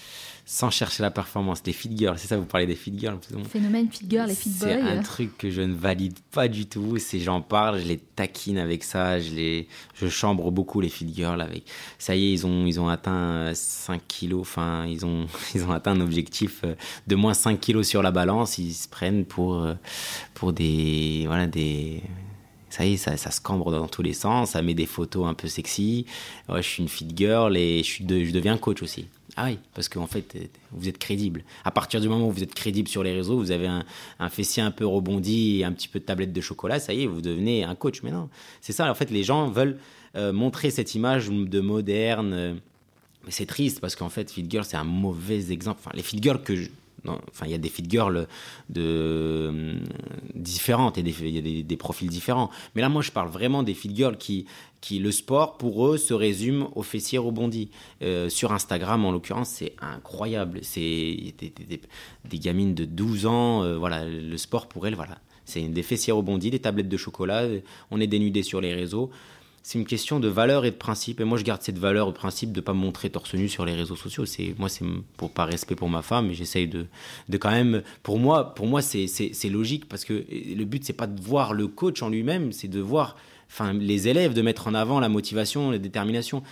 Sans chercher la performance, des fit girls, c'est ça, vous parlez des fit girls Phénomène fit girl et fit boy. C'est un truc que je ne valide pas du tout. C'est j'en parle, je les taquine avec ça, je les, je chambre beaucoup les fit girls avec. Ça y est, ils ont, ils ont atteint 5 kilos. Enfin, ils ont, ils ont atteint un objectif euh, de moins 5 kilos sur la balance. Ils se prennent pour, euh, pour des, voilà, des ça y est, ça, ça se cambre dans tous les sens, ça met des photos un peu sexy. je suis une fit girl et je, suis je deviens coach aussi. Ah oui, parce qu'en fait, vous êtes crédible. À partir du moment où vous êtes crédible sur les réseaux, vous avez un, fessier un peu rebondi et un petit peu de tablette de chocolat, ça y est, vous devenez un coach. Mais non, c'est ça. En fait, les gens veulent euh, montrer cette image de moderne. Mais c'est triste parce qu'en fait, Fit Girl, c'est un mauvais exemple. Enfin, les Fit Girls que je, enfin, il y a des fit girls de, hum, différentes et il y a des, profils différents. Mais là, moi, je parle vraiment des fit girls qui, qui, le sport, pour eux, se résume aux fessiers rebondis. Euh, sur Instagram, en l'occurrence, c'est incroyable. C'est des, gamines de 12 ans. Euh, voilà, le sport pour elles, voilà. C'est des fessiers rebondis, des tablettes de chocolat. On est dénudés sur les réseaux. C'est une question de valeur et de principe. Et moi, je garde cette valeur et principe de ne pas me montrer torse nu sur les réseaux sociaux. C'est moi, c'est pour pas respect pour ma femme, mais j'essaye de, de quand même. Pour moi, pour moi, c'est logique parce que le but c'est pas de voir le coach en lui-même, c'est de voir, enfin, les élèves, de mettre en avant la motivation, la détermination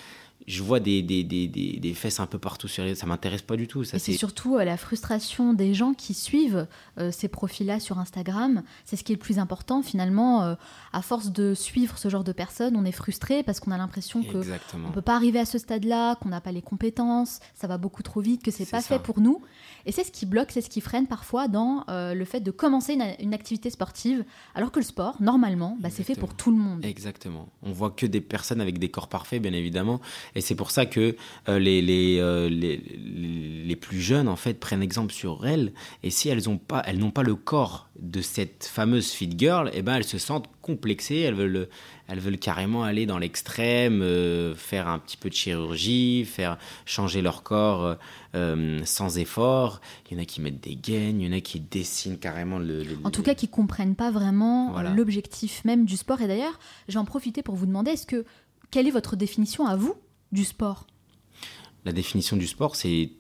je vois des, des, des, des, fesses un peu partout sur les ça m'intéresse pas du tout. Ça, c'est surtout euh, la frustration des gens qui suivent euh, ces profils-là sur Instagram. C'est ce qui est le plus important finalement. Euh, à force de suivre ce genre de personnes, on est frustré parce qu'on a l'impression que on peut pas arriver à ce stade-là, qu'on n'a pas les compétences, ça va beaucoup trop vite, que c'est pas fait pour nous. Et c'est ce qui bloque, c'est ce qui freine parfois dans le fait de commencer une, activité sportive, alors que le sport, normalement, bah, c'est fait pour tout le monde. Exactement. On voit que des personnes avec des corps parfaits, bien évidemment. Et c'est pour ça que euh, les, les, euh, les, les, plus jeunes, en fait, prennent exemple sur elles. Et si elles n'ont pas, elles pas le corps de cette fameuse fit girl, eh ben, elles se sentent complexées. Elles veulent, elles veulent carrément aller dans l'extrême, euh, faire un petit peu de chirurgie, faire changer leur corps sans effort. Il y en a qui mettent des gaines, il y en a qui dessinent carrément le. en tout cas, qui comprennent pas vraiment l'objectif même du sport. Et d'ailleurs, j'en profiter pour vous demander est-ce que quelle est votre définition à vous du sport La définition du sport, c'est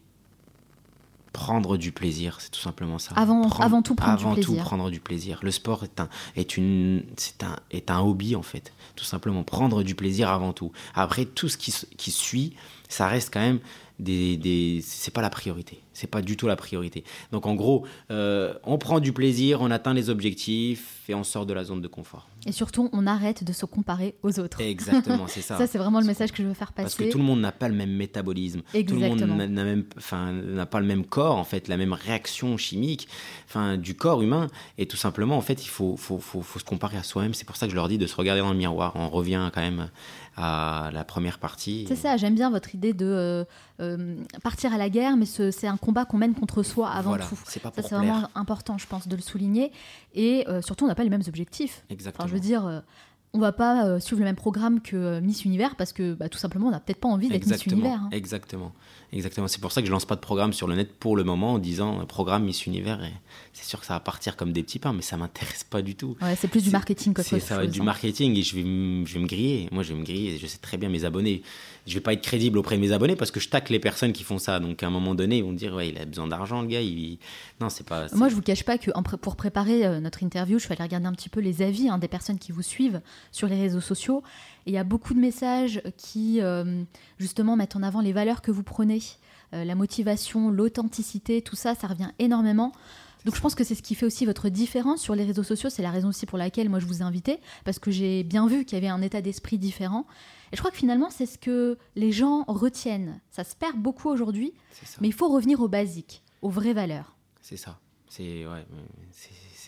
prendre du plaisir, c'est tout simplement ça. Avant, avant tout, prendre avant du plaisir. tout prendre du plaisir. Le sport est un, est, une, c'est un, est un hobby en fait, tout simplement prendre du plaisir avant tout. Après, tout ce qui, qui suit, ça reste quand même des, des c'est pas la priorité. C'est pas du tout la priorité. Donc en gros, euh, on prend du plaisir, on atteint les objectifs et on sort de la zone de confort. Et surtout, on arrête de se comparer aux autres. Exactement, c'est ça. ça, c'est vraiment le message que je veux faire passer. Parce que tout le monde n'a pas le même métabolisme. Exactement. Tout le monde n'a même, enfin, n'a pas le même corps, en fait, la même réaction chimique, enfin, du corps humain. Et tout simplement, en fait, il faut, faut, faut, faut se comparer à soi-même. C'est pour ça que je leur dis de se regarder dans le miroir. On revient quand même à la première partie. C'est ça. J'aime bien votre idée de euh, euh, partir à la guerre, mais c'est un combat qu'on mène contre soi avant tout. C'est ça, c'est vraiment important, je pense, de le souligner. Et euh, surtout, on n'a pas les mêmes objectifs. Exactement. je veux dire, on va pas suivre le même programme que Miss Univers parce que bah, tout simplement, on n'a peut-être pas envie d'être Miss Univers. Hein. Exactement. Exactement. C'est pour ça que je lance pas de programme sur le net pour le moment en disant programme Miss Univers. C'est sûr que ça va partir comme des petits pains, mais ça m'intéresse pas du tout. Ouais, c'est plus du marketing qu'autre chose. Ça va être du hein. marketing et je vais, je vais me griller. Moi, je vais me griller. Je sais très bien mes abonnés je vais pas être crédible auprès de mes abonnés parce que je tacle les personnes qui font ça. Donc à un moment donné, ils vont dire ouais, il a besoin d'argent, le gars. Il... Non, c'est pas. Moi, je vous cache pas que pour préparer euh, notre interview, je suis allée regarder un petit peu les avis hein, des personnes qui vous suivent sur les réseaux sociaux. Il y a beaucoup de messages qui euh, justement mettent en avant les valeurs que vous prenez, euh, la motivation, l'authenticité, tout ça, ça revient énormément. Donc je pense que c'est ce qui fait aussi votre différence sur les réseaux sociaux. C'est la raison aussi pour laquelle moi je vous ai invité, parce que j'ai bien vu qu'il y avait un état d'esprit différent. Et je crois que finalement, c'est ce que les gens retiennent. Ça se perd beaucoup aujourd'hui, mais il faut revenir aux basiques, aux vraies valeurs. C'est ça. C'est ouais,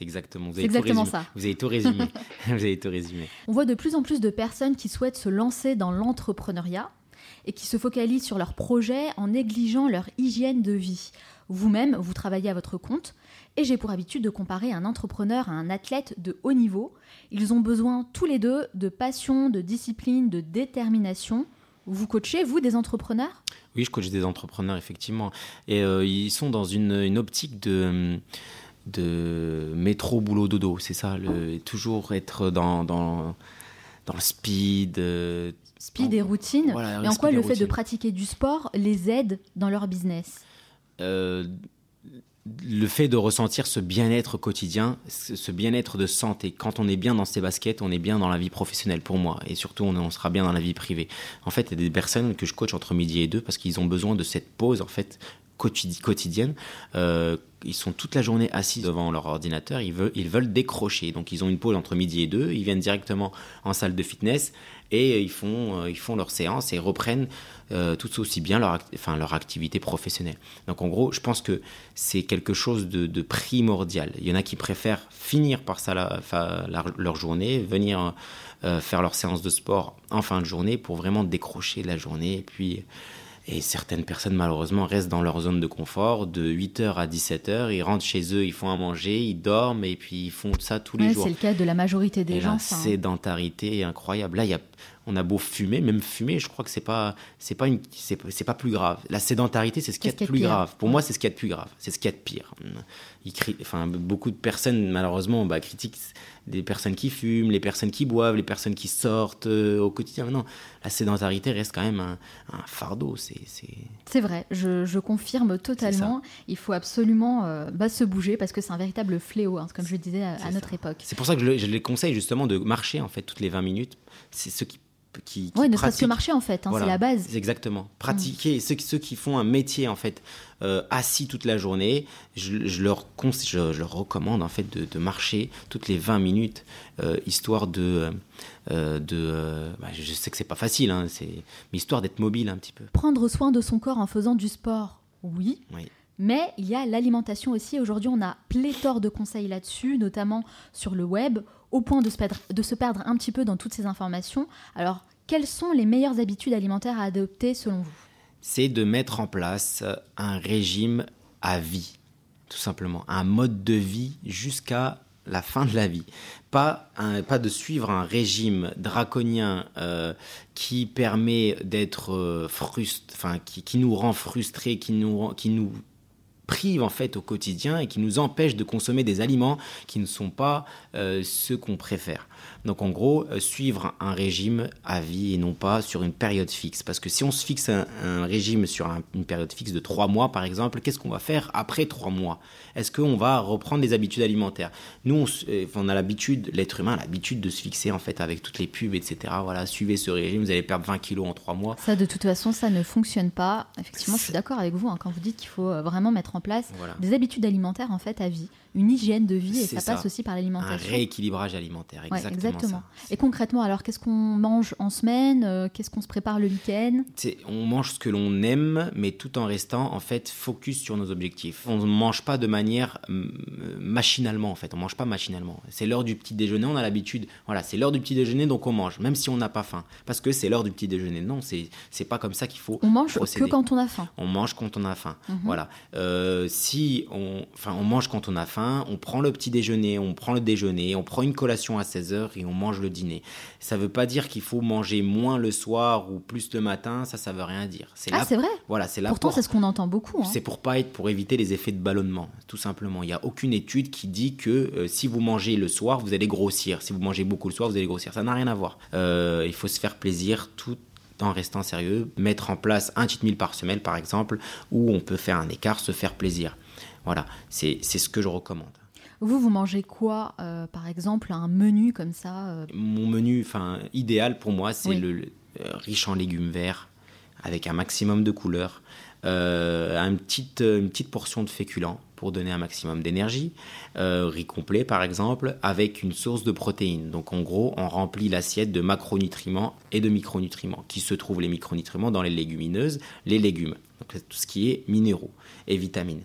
c'est exactement. Vous exactement ça. Vous avez tout résumé. vous avez tout résumé. On voit de plus en plus de personnes qui souhaitent se lancer dans l'entrepreneuriat et qui se focalisent sur leurs projets en négligeant leur hygiène de vie. Vous-même, vous travaillez à votre compte et j'ai pour habitude de comparer un entrepreneur à un athlète de haut niveau. Ils ont besoin tous les deux de passion, de discipline, de détermination. Vous coachez, vous, des entrepreneurs? Oui, je coach des entrepreneurs, effectivement. Et euh, ils sont dans une, optique de, de métro, boulot, dodo. C'est ça, le, toujours être dans, dans, dans le speed. Euh, speed et routine. et en quoi le fait de pratiquer du sport les aide dans leur business? Euh, le fait de ressentir ce bien-être quotidien, ce bien-être de santé, quand on est bien dans ses baskets, on est bien dans la vie professionnelle pour moi, et surtout on, sera bien dans la vie privée. En fait, il y a des personnes que je coach entre midi et deux parce qu'ils ont besoin de cette pause en fait quotidienne. Euh, ils sont toute la journée assis devant leur ordinateur, ils veulent, décrocher. Donc ils ont une pause entre midi et deux, ils viennent directement en salle de fitness et ils font, euh, ils font leur séance et reprennent euh, tout aussi bien leur, activité professionnelle. Donc en gros, je pense que c'est quelque chose de, primordial. Il y en a qui préfèrent finir par leur journée, venir faire leur séance de sport en fin de journée pour vraiment décrocher la journée et puis et certaines personnes, malheureusement, restent dans leur zone de confort de 8h à 17h. Ils rentrent chez eux, ils font à manger, ils dorment et puis ils font ça tous les jours. C'est le cas de la majorité des gens. La sédentarité est incroyable. Là, y a, On a beau fumer, même fumer, je crois que c'est pas, c'est pas une, c'est, pas plus grave. La sédentarité, c'est ce qui est, plus grave. Pour moi, c'est ce qui est de plus grave. C'est ce qui est de pire. Il enfin, beaucoup de personnes, malheureusement, bah, critiquent des personnes qui fument, les personnes qui boivent, les personnes qui sortent euh, au quotidien. Non, la sédentarité reste quand même un, fardeau. C'est vrai, je, confirme totalement. Il faut absolument euh, bah, se bouger parce que c'est un véritable fléau, hein, comme je le disais à, notre époque. C'est pour ça que je, les conseille justement de marcher en fait toutes les 20 minutes. C'est ce qui qui, qui ne serait-ce que marcher en fait, hein, c'est la base. Exactement. Pratiquer, mm. ceux, ceux, qui font un métier en fait euh, assis toute la journée, je, leur, je, leur recommande en fait de, marcher toutes les 20 minutes, euh, histoire de... Euh, de bah, je sais que c'est pas facile, hein, mais histoire d'être mobile un petit peu. Prendre soin de son corps en faisant du sport, oui. oui. Mais il y a l'alimentation aussi. Aujourd'hui, on a pléthore de conseils là-dessus, notamment sur le web, au point de se, perdre, un petit peu dans toutes ces informations. Alors, quelles sont les meilleures habitudes alimentaires à adopter selon vous? C'est de mettre en place un régime à vie, tout simplement, un mode de vie jusqu'à la fin de la vie. Pas, de suivre un régime draconien euh, qui permet d'être euh, enfin, qui, nous rend frustrés, qui nous prive en fait au quotidien et qui nous empêche de consommer des aliments qui ne sont pas euh, ceux qu'on préfère. Donc en gros, euh, suivre un régime à vie et non pas sur une période fixe. Parce que si on se fixe un, régime sur une période fixe de trois mois, par exemple, qu'est-ce qu'on va faire après trois mois? Est-ce qu'on va reprendre des habitudes alimentaires? Nous, on, euh, on a l'habitude, l'être humain a l'habitude de se fixer en fait avec toutes les pubs, etc. Voilà, suivez ce régime, vous allez perdre 20 kilos en trois mois. Ça, de toute façon, ça ne fonctionne pas. Effectivement, je suis d'accord avec vous hein, quand vous dites qu'il faut euh, vraiment mettre en place des habitudes alimentaires en fait à vie une hygiène de vie et ça, passe aussi par l'alimentation. Un rééquilibrage alimentaire, exactement. exactement. Et concrètement, alors qu'est-ce qu'on mange en semaine euh, Qu'est-ce qu'on se prépare le week-end? On mange ce que l'on aime, mais tout en restant en fait focus sur nos objectifs. On ne mange pas de manière machinalement en fait. On mange pas machinalement. C'est l'heure du petit déjeuner, on a l'habitude. Voilà, c'est l'heure du petit déjeuner, donc on mange, même si on n'a pas faim, parce que c'est l'heure du petit déjeuner. Non, c'est c'est pas comme ça qu'il faut. On mange que quand on a faim. On mange quand on a faim. Mhm. Voilà. Euh, si on, enfin, on mange quand on a faim on prend le petit déjeuner, on prend le déjeuner, on prend une collation à 16h et on mange le dîner. Ça ne veut pas dire qu'il faut manger moins le soir ou plus le matin, ça, ça veut rien dire. ah, c'est vrai? Voilà, c'est Pourtant, c'est ce qu'on entend beaucoup. Hein. C'est pour pas être, pour éviter les effets de ballonnement, tout simplement. Il n'y a aucune étude qui dit que euh, si vous mangez le soir, vous allez grossir. Si vous mangez beaucoup le soir, vous allez grossir. Ça n'a rien à voir. Euh, il faut se faire plaisir tout en restant sérieux, mettre en place un cheat meal par semaine par exemple, où on peut faire un écart, se faire plaisir. Voilà, c'est ce que je recommande. Vous, vous mangez quoi, euh, par exemple, un menu comme ça euh Mon menu idéal pour moi, c'est le, euh, riche en légumes verts, avec un maximum de couleurs, une, petite, une petite portion de féculents pour donner un maximum d'énergie, riz complet par exemple, avec une source de protéines. Donc en gros, on remplit l'assiette de macronutriments et de micronutriments, qui se trouvent les micronutriments dans les légumineuses, les légumes, donc tout ce qui est minéraux et vitamines.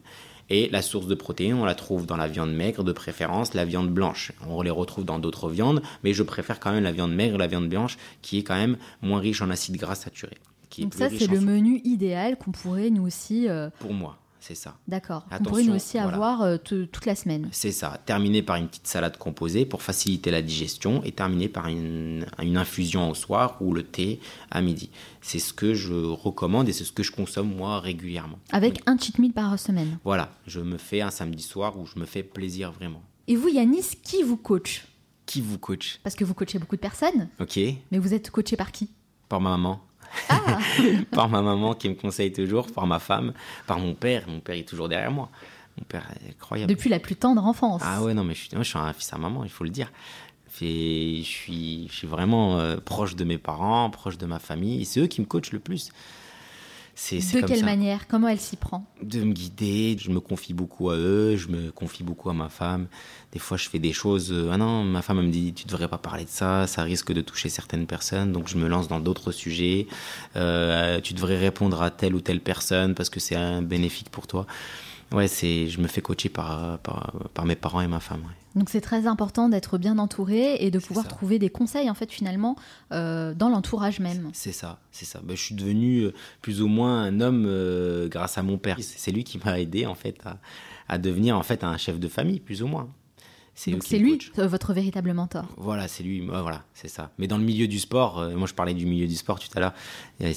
Et la source de protéines, on la trouve dans la viande maigre, de préférence la viande blanche. On les retrouve dans d'autres viandes, mais je préfère quand même la viande maigre, la viande blanche, qui est quand même moins riche en acides gras saturés. Donc ça, c'est le menu idéal qu'on pourrait nous aussi... Euh, Pour moi c'est ça. D'accord. On pourrait nous aussi avoir euh, toute la semaine. C'est ça. Terminer par une petite salade composée pour faciliter la digestion et terminer par une, infusion au soir ou le thé à midi. C'est ce que je recommande et c'est ce que je consomme moi régulièrement. Avec un cheat meal par semaine. Voilà. Je me fais un samedi soir où je me fais plaisir vraiment. Et vous, Yanis, qui vous coach? Qui vous coach? Parce que vous coachez beaucoup de personnes. Ok. Mais vous êtes coaché par qui? Par ma maman. Ah. par ma maman qui me conseille toujours, par ma femme, par mon père. Mon père est toujours derrière moi. Mon père est incroyable. Depuis la plus tendre enfance. Ah ouais, non, mais je suis, je suis un fils à maman, il faut le dire. je, suis, je suis vraiment euh, proche de mes parents, proche de ma famille, et c'est eux qui me coachent le plus de quelle manière? Comment elle s'y prend? De me guider. Je me confie beaucoup à eux. Je me confie beaucoup à ma femme. Des fois, je fais des choses. Euh, ah non, ma femme me dit tu devrais pas parler de ça. Ça risque de toucher certaines personnes. Donc, je me lance dans d'autres sujets. Euh, tu devrais répondre à telle ou telle personne parce que c'est un bénéfique pour toi. Ouais, c'est. Je me fais coacher par par, mes parents et ma femme. Donc c'est très important d'être bien entouré et de pouvoir trouver des conseils en fait finalement euh, dans l'entourage même. C'est ça, c'est ça. Ben, je suis devenu euh, plus ou moins un homme euh, grâce à mon père. C'est lui qui m'a aidé en fait à, devenir en fait un chef de famille plus ou moins. C'est Donc c'est lui euh, votre véritable mentor. Voilà, c'est lui. voilà, c'est ça. Mais dans le milieu du sport, moi je parlais du milieu du sport tout à l'heure. ouais,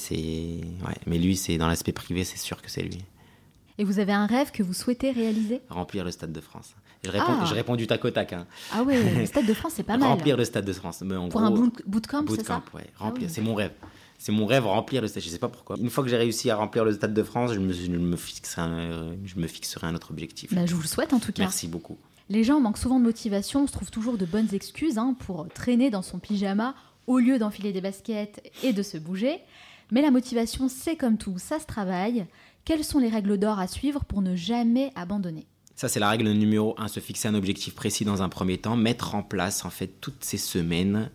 mais lui, c'est dans l'aspect privé, c'est sûr que c'est lui. Et vous avez un rêve que vous souhaitez réaliser Remplir le stade de France. Je réponds, Ah. je réponds du tac au tac. hein. Ah ouais, le Stade de France, c'est pas mal. Remplir le stade de France. Mais en Pour gros, un boot- bootcamp, c'est ça bootcamp, ouais. Remplir, oui. c'est mon rêve. C'est mon rêve, remplir le stade. Je sais pas pourquoi. Une fois que j'ai réussi à remplir le stade de France, je me, je me, fixerai, un, je me fixerai un autre objectif. Bah, Je vous le souhaite en tout cas. Merci beaucoup. Les gens manquent souvent de motivation, on se trouve toujours de bonnes excuses hein, pour traîner dans son pyjama au lieu d'enfiler des baskets et de se bouger. Mais la motivation, c'est comme tout, ça se travaille. Quelles sont les règles d'or à suivre pour ne jamais abandonner? Ça, c'est la règle numéro un, se fixer un objectif précis dans un premier temps, mettre en place en fait toutes ces semaines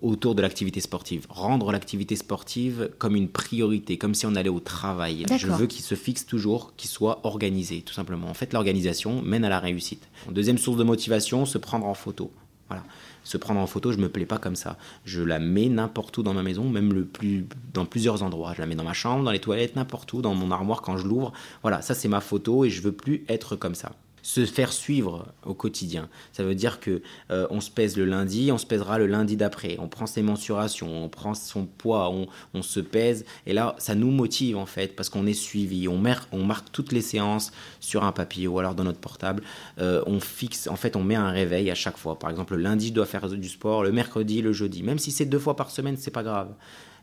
autour de l'activité sportive. Rendre l'activité sportive comme une priorité, comme si on allait au travail. Je veux qu'il se fixe toujours, qu'il soit organisé, tout simplement. En fait, l'organisation mène à la réussite. Deuxième source de motivation, se prendre en photo. Voilà. Se prendre en photo, je me plais pas comme ça. Je la mets n'importe où dans ma maison, même le plus, dans plusieurs endroits. Je la mets dans ma chambre, dans les toilettes, n'importe où, dans mon armoire quand je l'ouvre. Voilà, ça c'est ma photo et je veux plus être comme ça. Se faire suivre au quotidien. Ça veut dire que euh, on se pèse le lundi, on se pèsera le lundi d'après. On prend ses mensurations, on prend son poids, on, on se pèse. Et là, ça nous motive en fait parce qu'on est suivi. On, mer- on marque toutes les séances sur un papier ou alors dans notre portable. Euh, on fixe, en fait, on met un réveil à chaque fois. Par exemple, le lundi, je dois faire du sport, le mercredi, le jeudi. Même si c'est deux fois par semaine, c'est pas grave.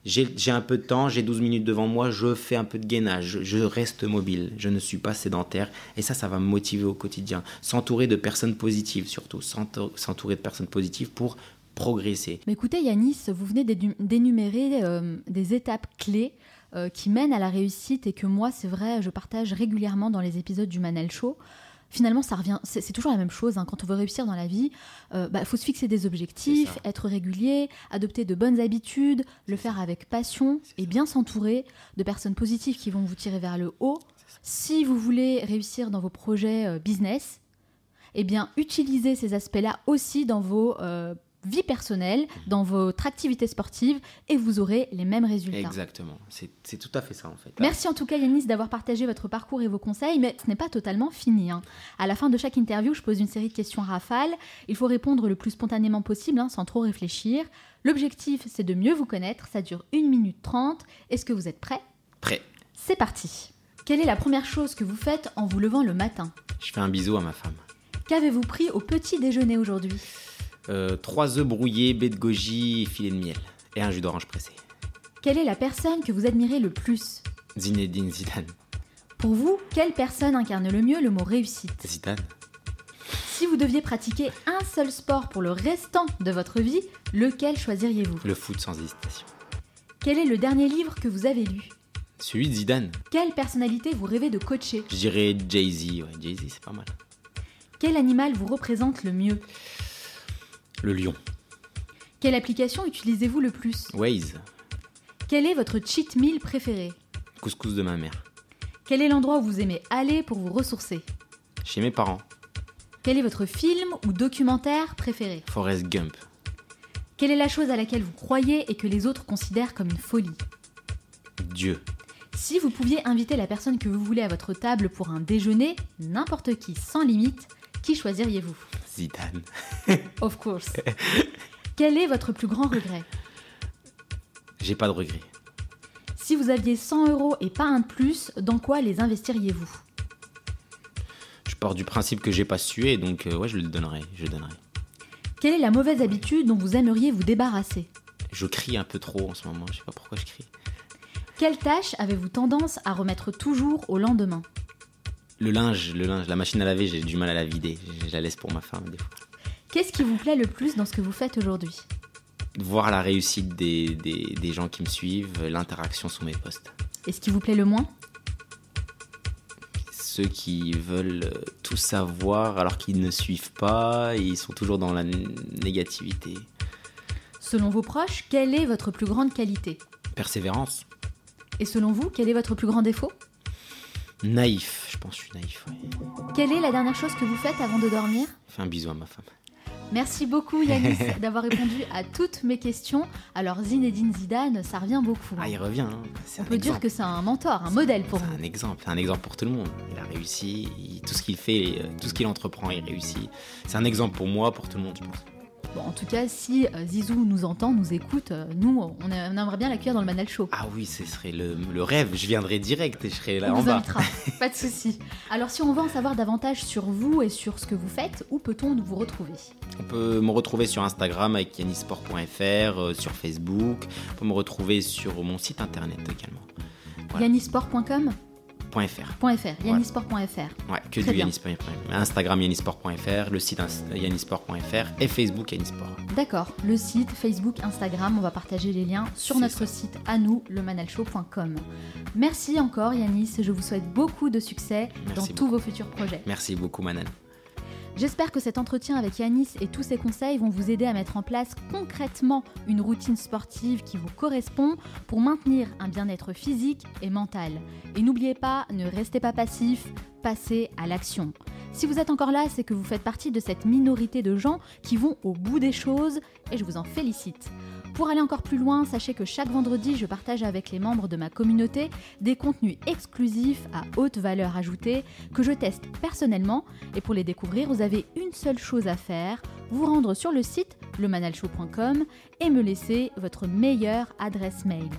J'ai un peu de temps, j'ai 12 minutes devant moi, je fais un peu de gainage, je, reste mobile, je ne suis pas sédentaire. Et ça, ça va me motiver au quotidien. S'entourer de personnes positives surtout, s'entou- s'entourer de personnes positives pour progresser. Mais écoutez Yanis, vous venez d'énu- d'énumérer euh, des étapes clés euh, qui mènent à la réussite et que moi, c'est vrai, je partage régulièrement dans les épisodes du Manel Show. Finalement, ça revient, c'est toujours la même chose. hein. Quand on veut réussir dans la vie, il faut se fixer des objectifs, être régulier, adopter de bonnes habitudes, le faire avec passion et bien s'entourer de personnes positives qui vont vous tirer vers le haut. Si vous voulez réussir dans vos projets euh, business, eh bien, utilisez ces aspects-là aussi dans vos euh, vies personnelles, dans votre activité sportive, et vous aurez les mêmes résultats. Exactement, c'est c'est tout à fait ça en fait. Merci en tout cas Yanis d'avoir partagé votre parcours et vos conseils, mais ce n'est pas totalement fini. hein. À la fin de chaque interview, je pose une série de questions rafales. Il faut répondre le plus spontanément possible, hein, sans trop réfléchir. L'objectif, c'est de mieux vous connaître. Ça dure 1 minute 30. Est-ce que vous êtes prêt Prêt. C'est parti. Quelle est la première chose que vous faites en vous levant le matin? Je fais un bisou à ma femme. Qu'avez-vous pris au petit déjeuner aujourd'hui? Euh, trois œufs brouillés, baie de goji, filet de miel. Et un jus d'orange pressé. Quelle est la personne que vous admirez le plus? Zinedine Zidane. Pour vous, quelle personne incarne le mieux le mot réussite? Zidane Si vous deviez pratiquer un seul sport pour le restant de votre vie, lequel choisiriez-vous? Le foot sans hésitation. Quel est le dernier livre que vous avez lu? Celui de Zidane. Quelle personnalité vous rêvez de coacher? Je dirais Jay-Z. Ouais, Jay-Z, c'est pas mal. Quel animal vous représente le mieux? Le lion. Quelle application utilisez-vous le plus? Waze. Quel est votre cheat meal préféré? Couscous de ma mère. Quel est l'endroit où vous aimez aller pour vous ressourcer? Chez mes parents. Quel est votre film ou documentaire préféré? Forrest Gump. Quelle est la chose à laquelle vous croyez et que les autres considèrent comme une folie? Dieu. Si vous pouviez inviter la personne que vous voulez à votre table pour un déjeuner, n'importe qui, sans limite, qui choisiriez-vous? Zidane. Of course. Quel est votre plus grand regret? J'ai pas de regrets. Si vous aviez 100 euros et pas un de plus, dans quoi les investiriez-vous? Je pars du principe que j'ai pas sué, donc euh, ouais, je le donnerai. Je le donnerai. Quelle est la mauvaise habitude dont vous aimeriez vous débarrasser? Je crie un peu trop en ce moment. Je sais pas pourquoi je crie. Quelle tâche avez-vous tendance à remettre toujours au lendemain? Le linge, le linge, la machine à laver, j'ai du mal à la vider. Je la laisse pour ma femme des fois. Qu'est-ce qui vous plaît le plus dans ce que vous faites aujourd'hui? Voir la réussite des, des, des gens qui me suivent, l'interaction sur mes posts. Et ce qui vous plaît le moins? Ceux qui veulent euh, tout savoir alors qu'ils ne suivent pas, ils sont toujours dans la négativité. Selon vos proches, quelle est votre plus grande qualité? Persévérance. Et selon vous, quel est votre plus grand défaut? Naïf, je pense que je suis naïf. ouais. Quelle est la dernière chose que vous faites avant de dormir Fais un bisou à ma femme. Merci beaucoup Yanis d'avoir répondu à toutes mes questions. Alors Zinedine Zidane, ça revient beaucoup. Ah, il revient. hein. On peut dire que c'est un mentor, un modèle pour C'est vous. un exemple, un exemple pour tout le monde. Il a réussi, il- tout ce qu'il fait, euh, tout ce qu'il entreprend, il réussit. C'est un exemple pour moi, pour tout le monde, je pense. Bon, en tout cas, si euh, Zizou nous entend, nous écoute, euh, nous, on, aimerait bien l'accueillir dans le Manal Show. Ah oui, ce serait le, le rêve. Je viendrai direct et je serai là on en bas. invitera, pas de souci. Alors si on veut en savoir davantage sur vous et sur ce que vous faites, où peut-on vous retrouver? On peut me retrouver sur Instagram avec yannisport.fr, euh, sur Facebook. On peut me retrouver sur mon site internet également. Voilà. yannisport.com .fr. .fr, yannisport.fr. Ouais, que Très du yannisport.fr. Instagram yannisport.fr, le site yannisport.fr et Facebook yannisport. D'accord, le site, Facebook, Instagram, on va partager les liens sur notre ça. site à nous, lemanalshow.com. Merci encore Yanis, je vous souhaite beaucoup de succès dans tous vos futurs projets. Merci beaucoup Manan. J'espère que cet entretien avec Yanis et tous ses conseils vont vous aider à mettre en place concrètement une routine sportive qui vous correspond pour maintenir un bien-être physique et mental. Et n'oubliez pas, ne restez pas passif, passez à l'action. Si vous êtes encore là, c'est que vous faites partie de cette minorité de gens qui vont au bout des choses et je vous en félicite. Pour aller encore plus loin, sachez que chaque vendredi, je partage avec les membres de ma communauté des contenus exclusifs à haute valeur ajoutée que je teste personnellement. Et pour les découvrir, vous avez une seule chose à faire, vous rendre sur le site lemanalshow.com et me laisser votre meilleure adresse mail.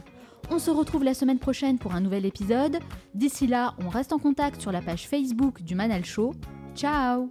On se retrouve la semaine prochaine pour un nouvel épisode. D'ici là, on reste en contact sur la page Facebook du Manal Show. Ciao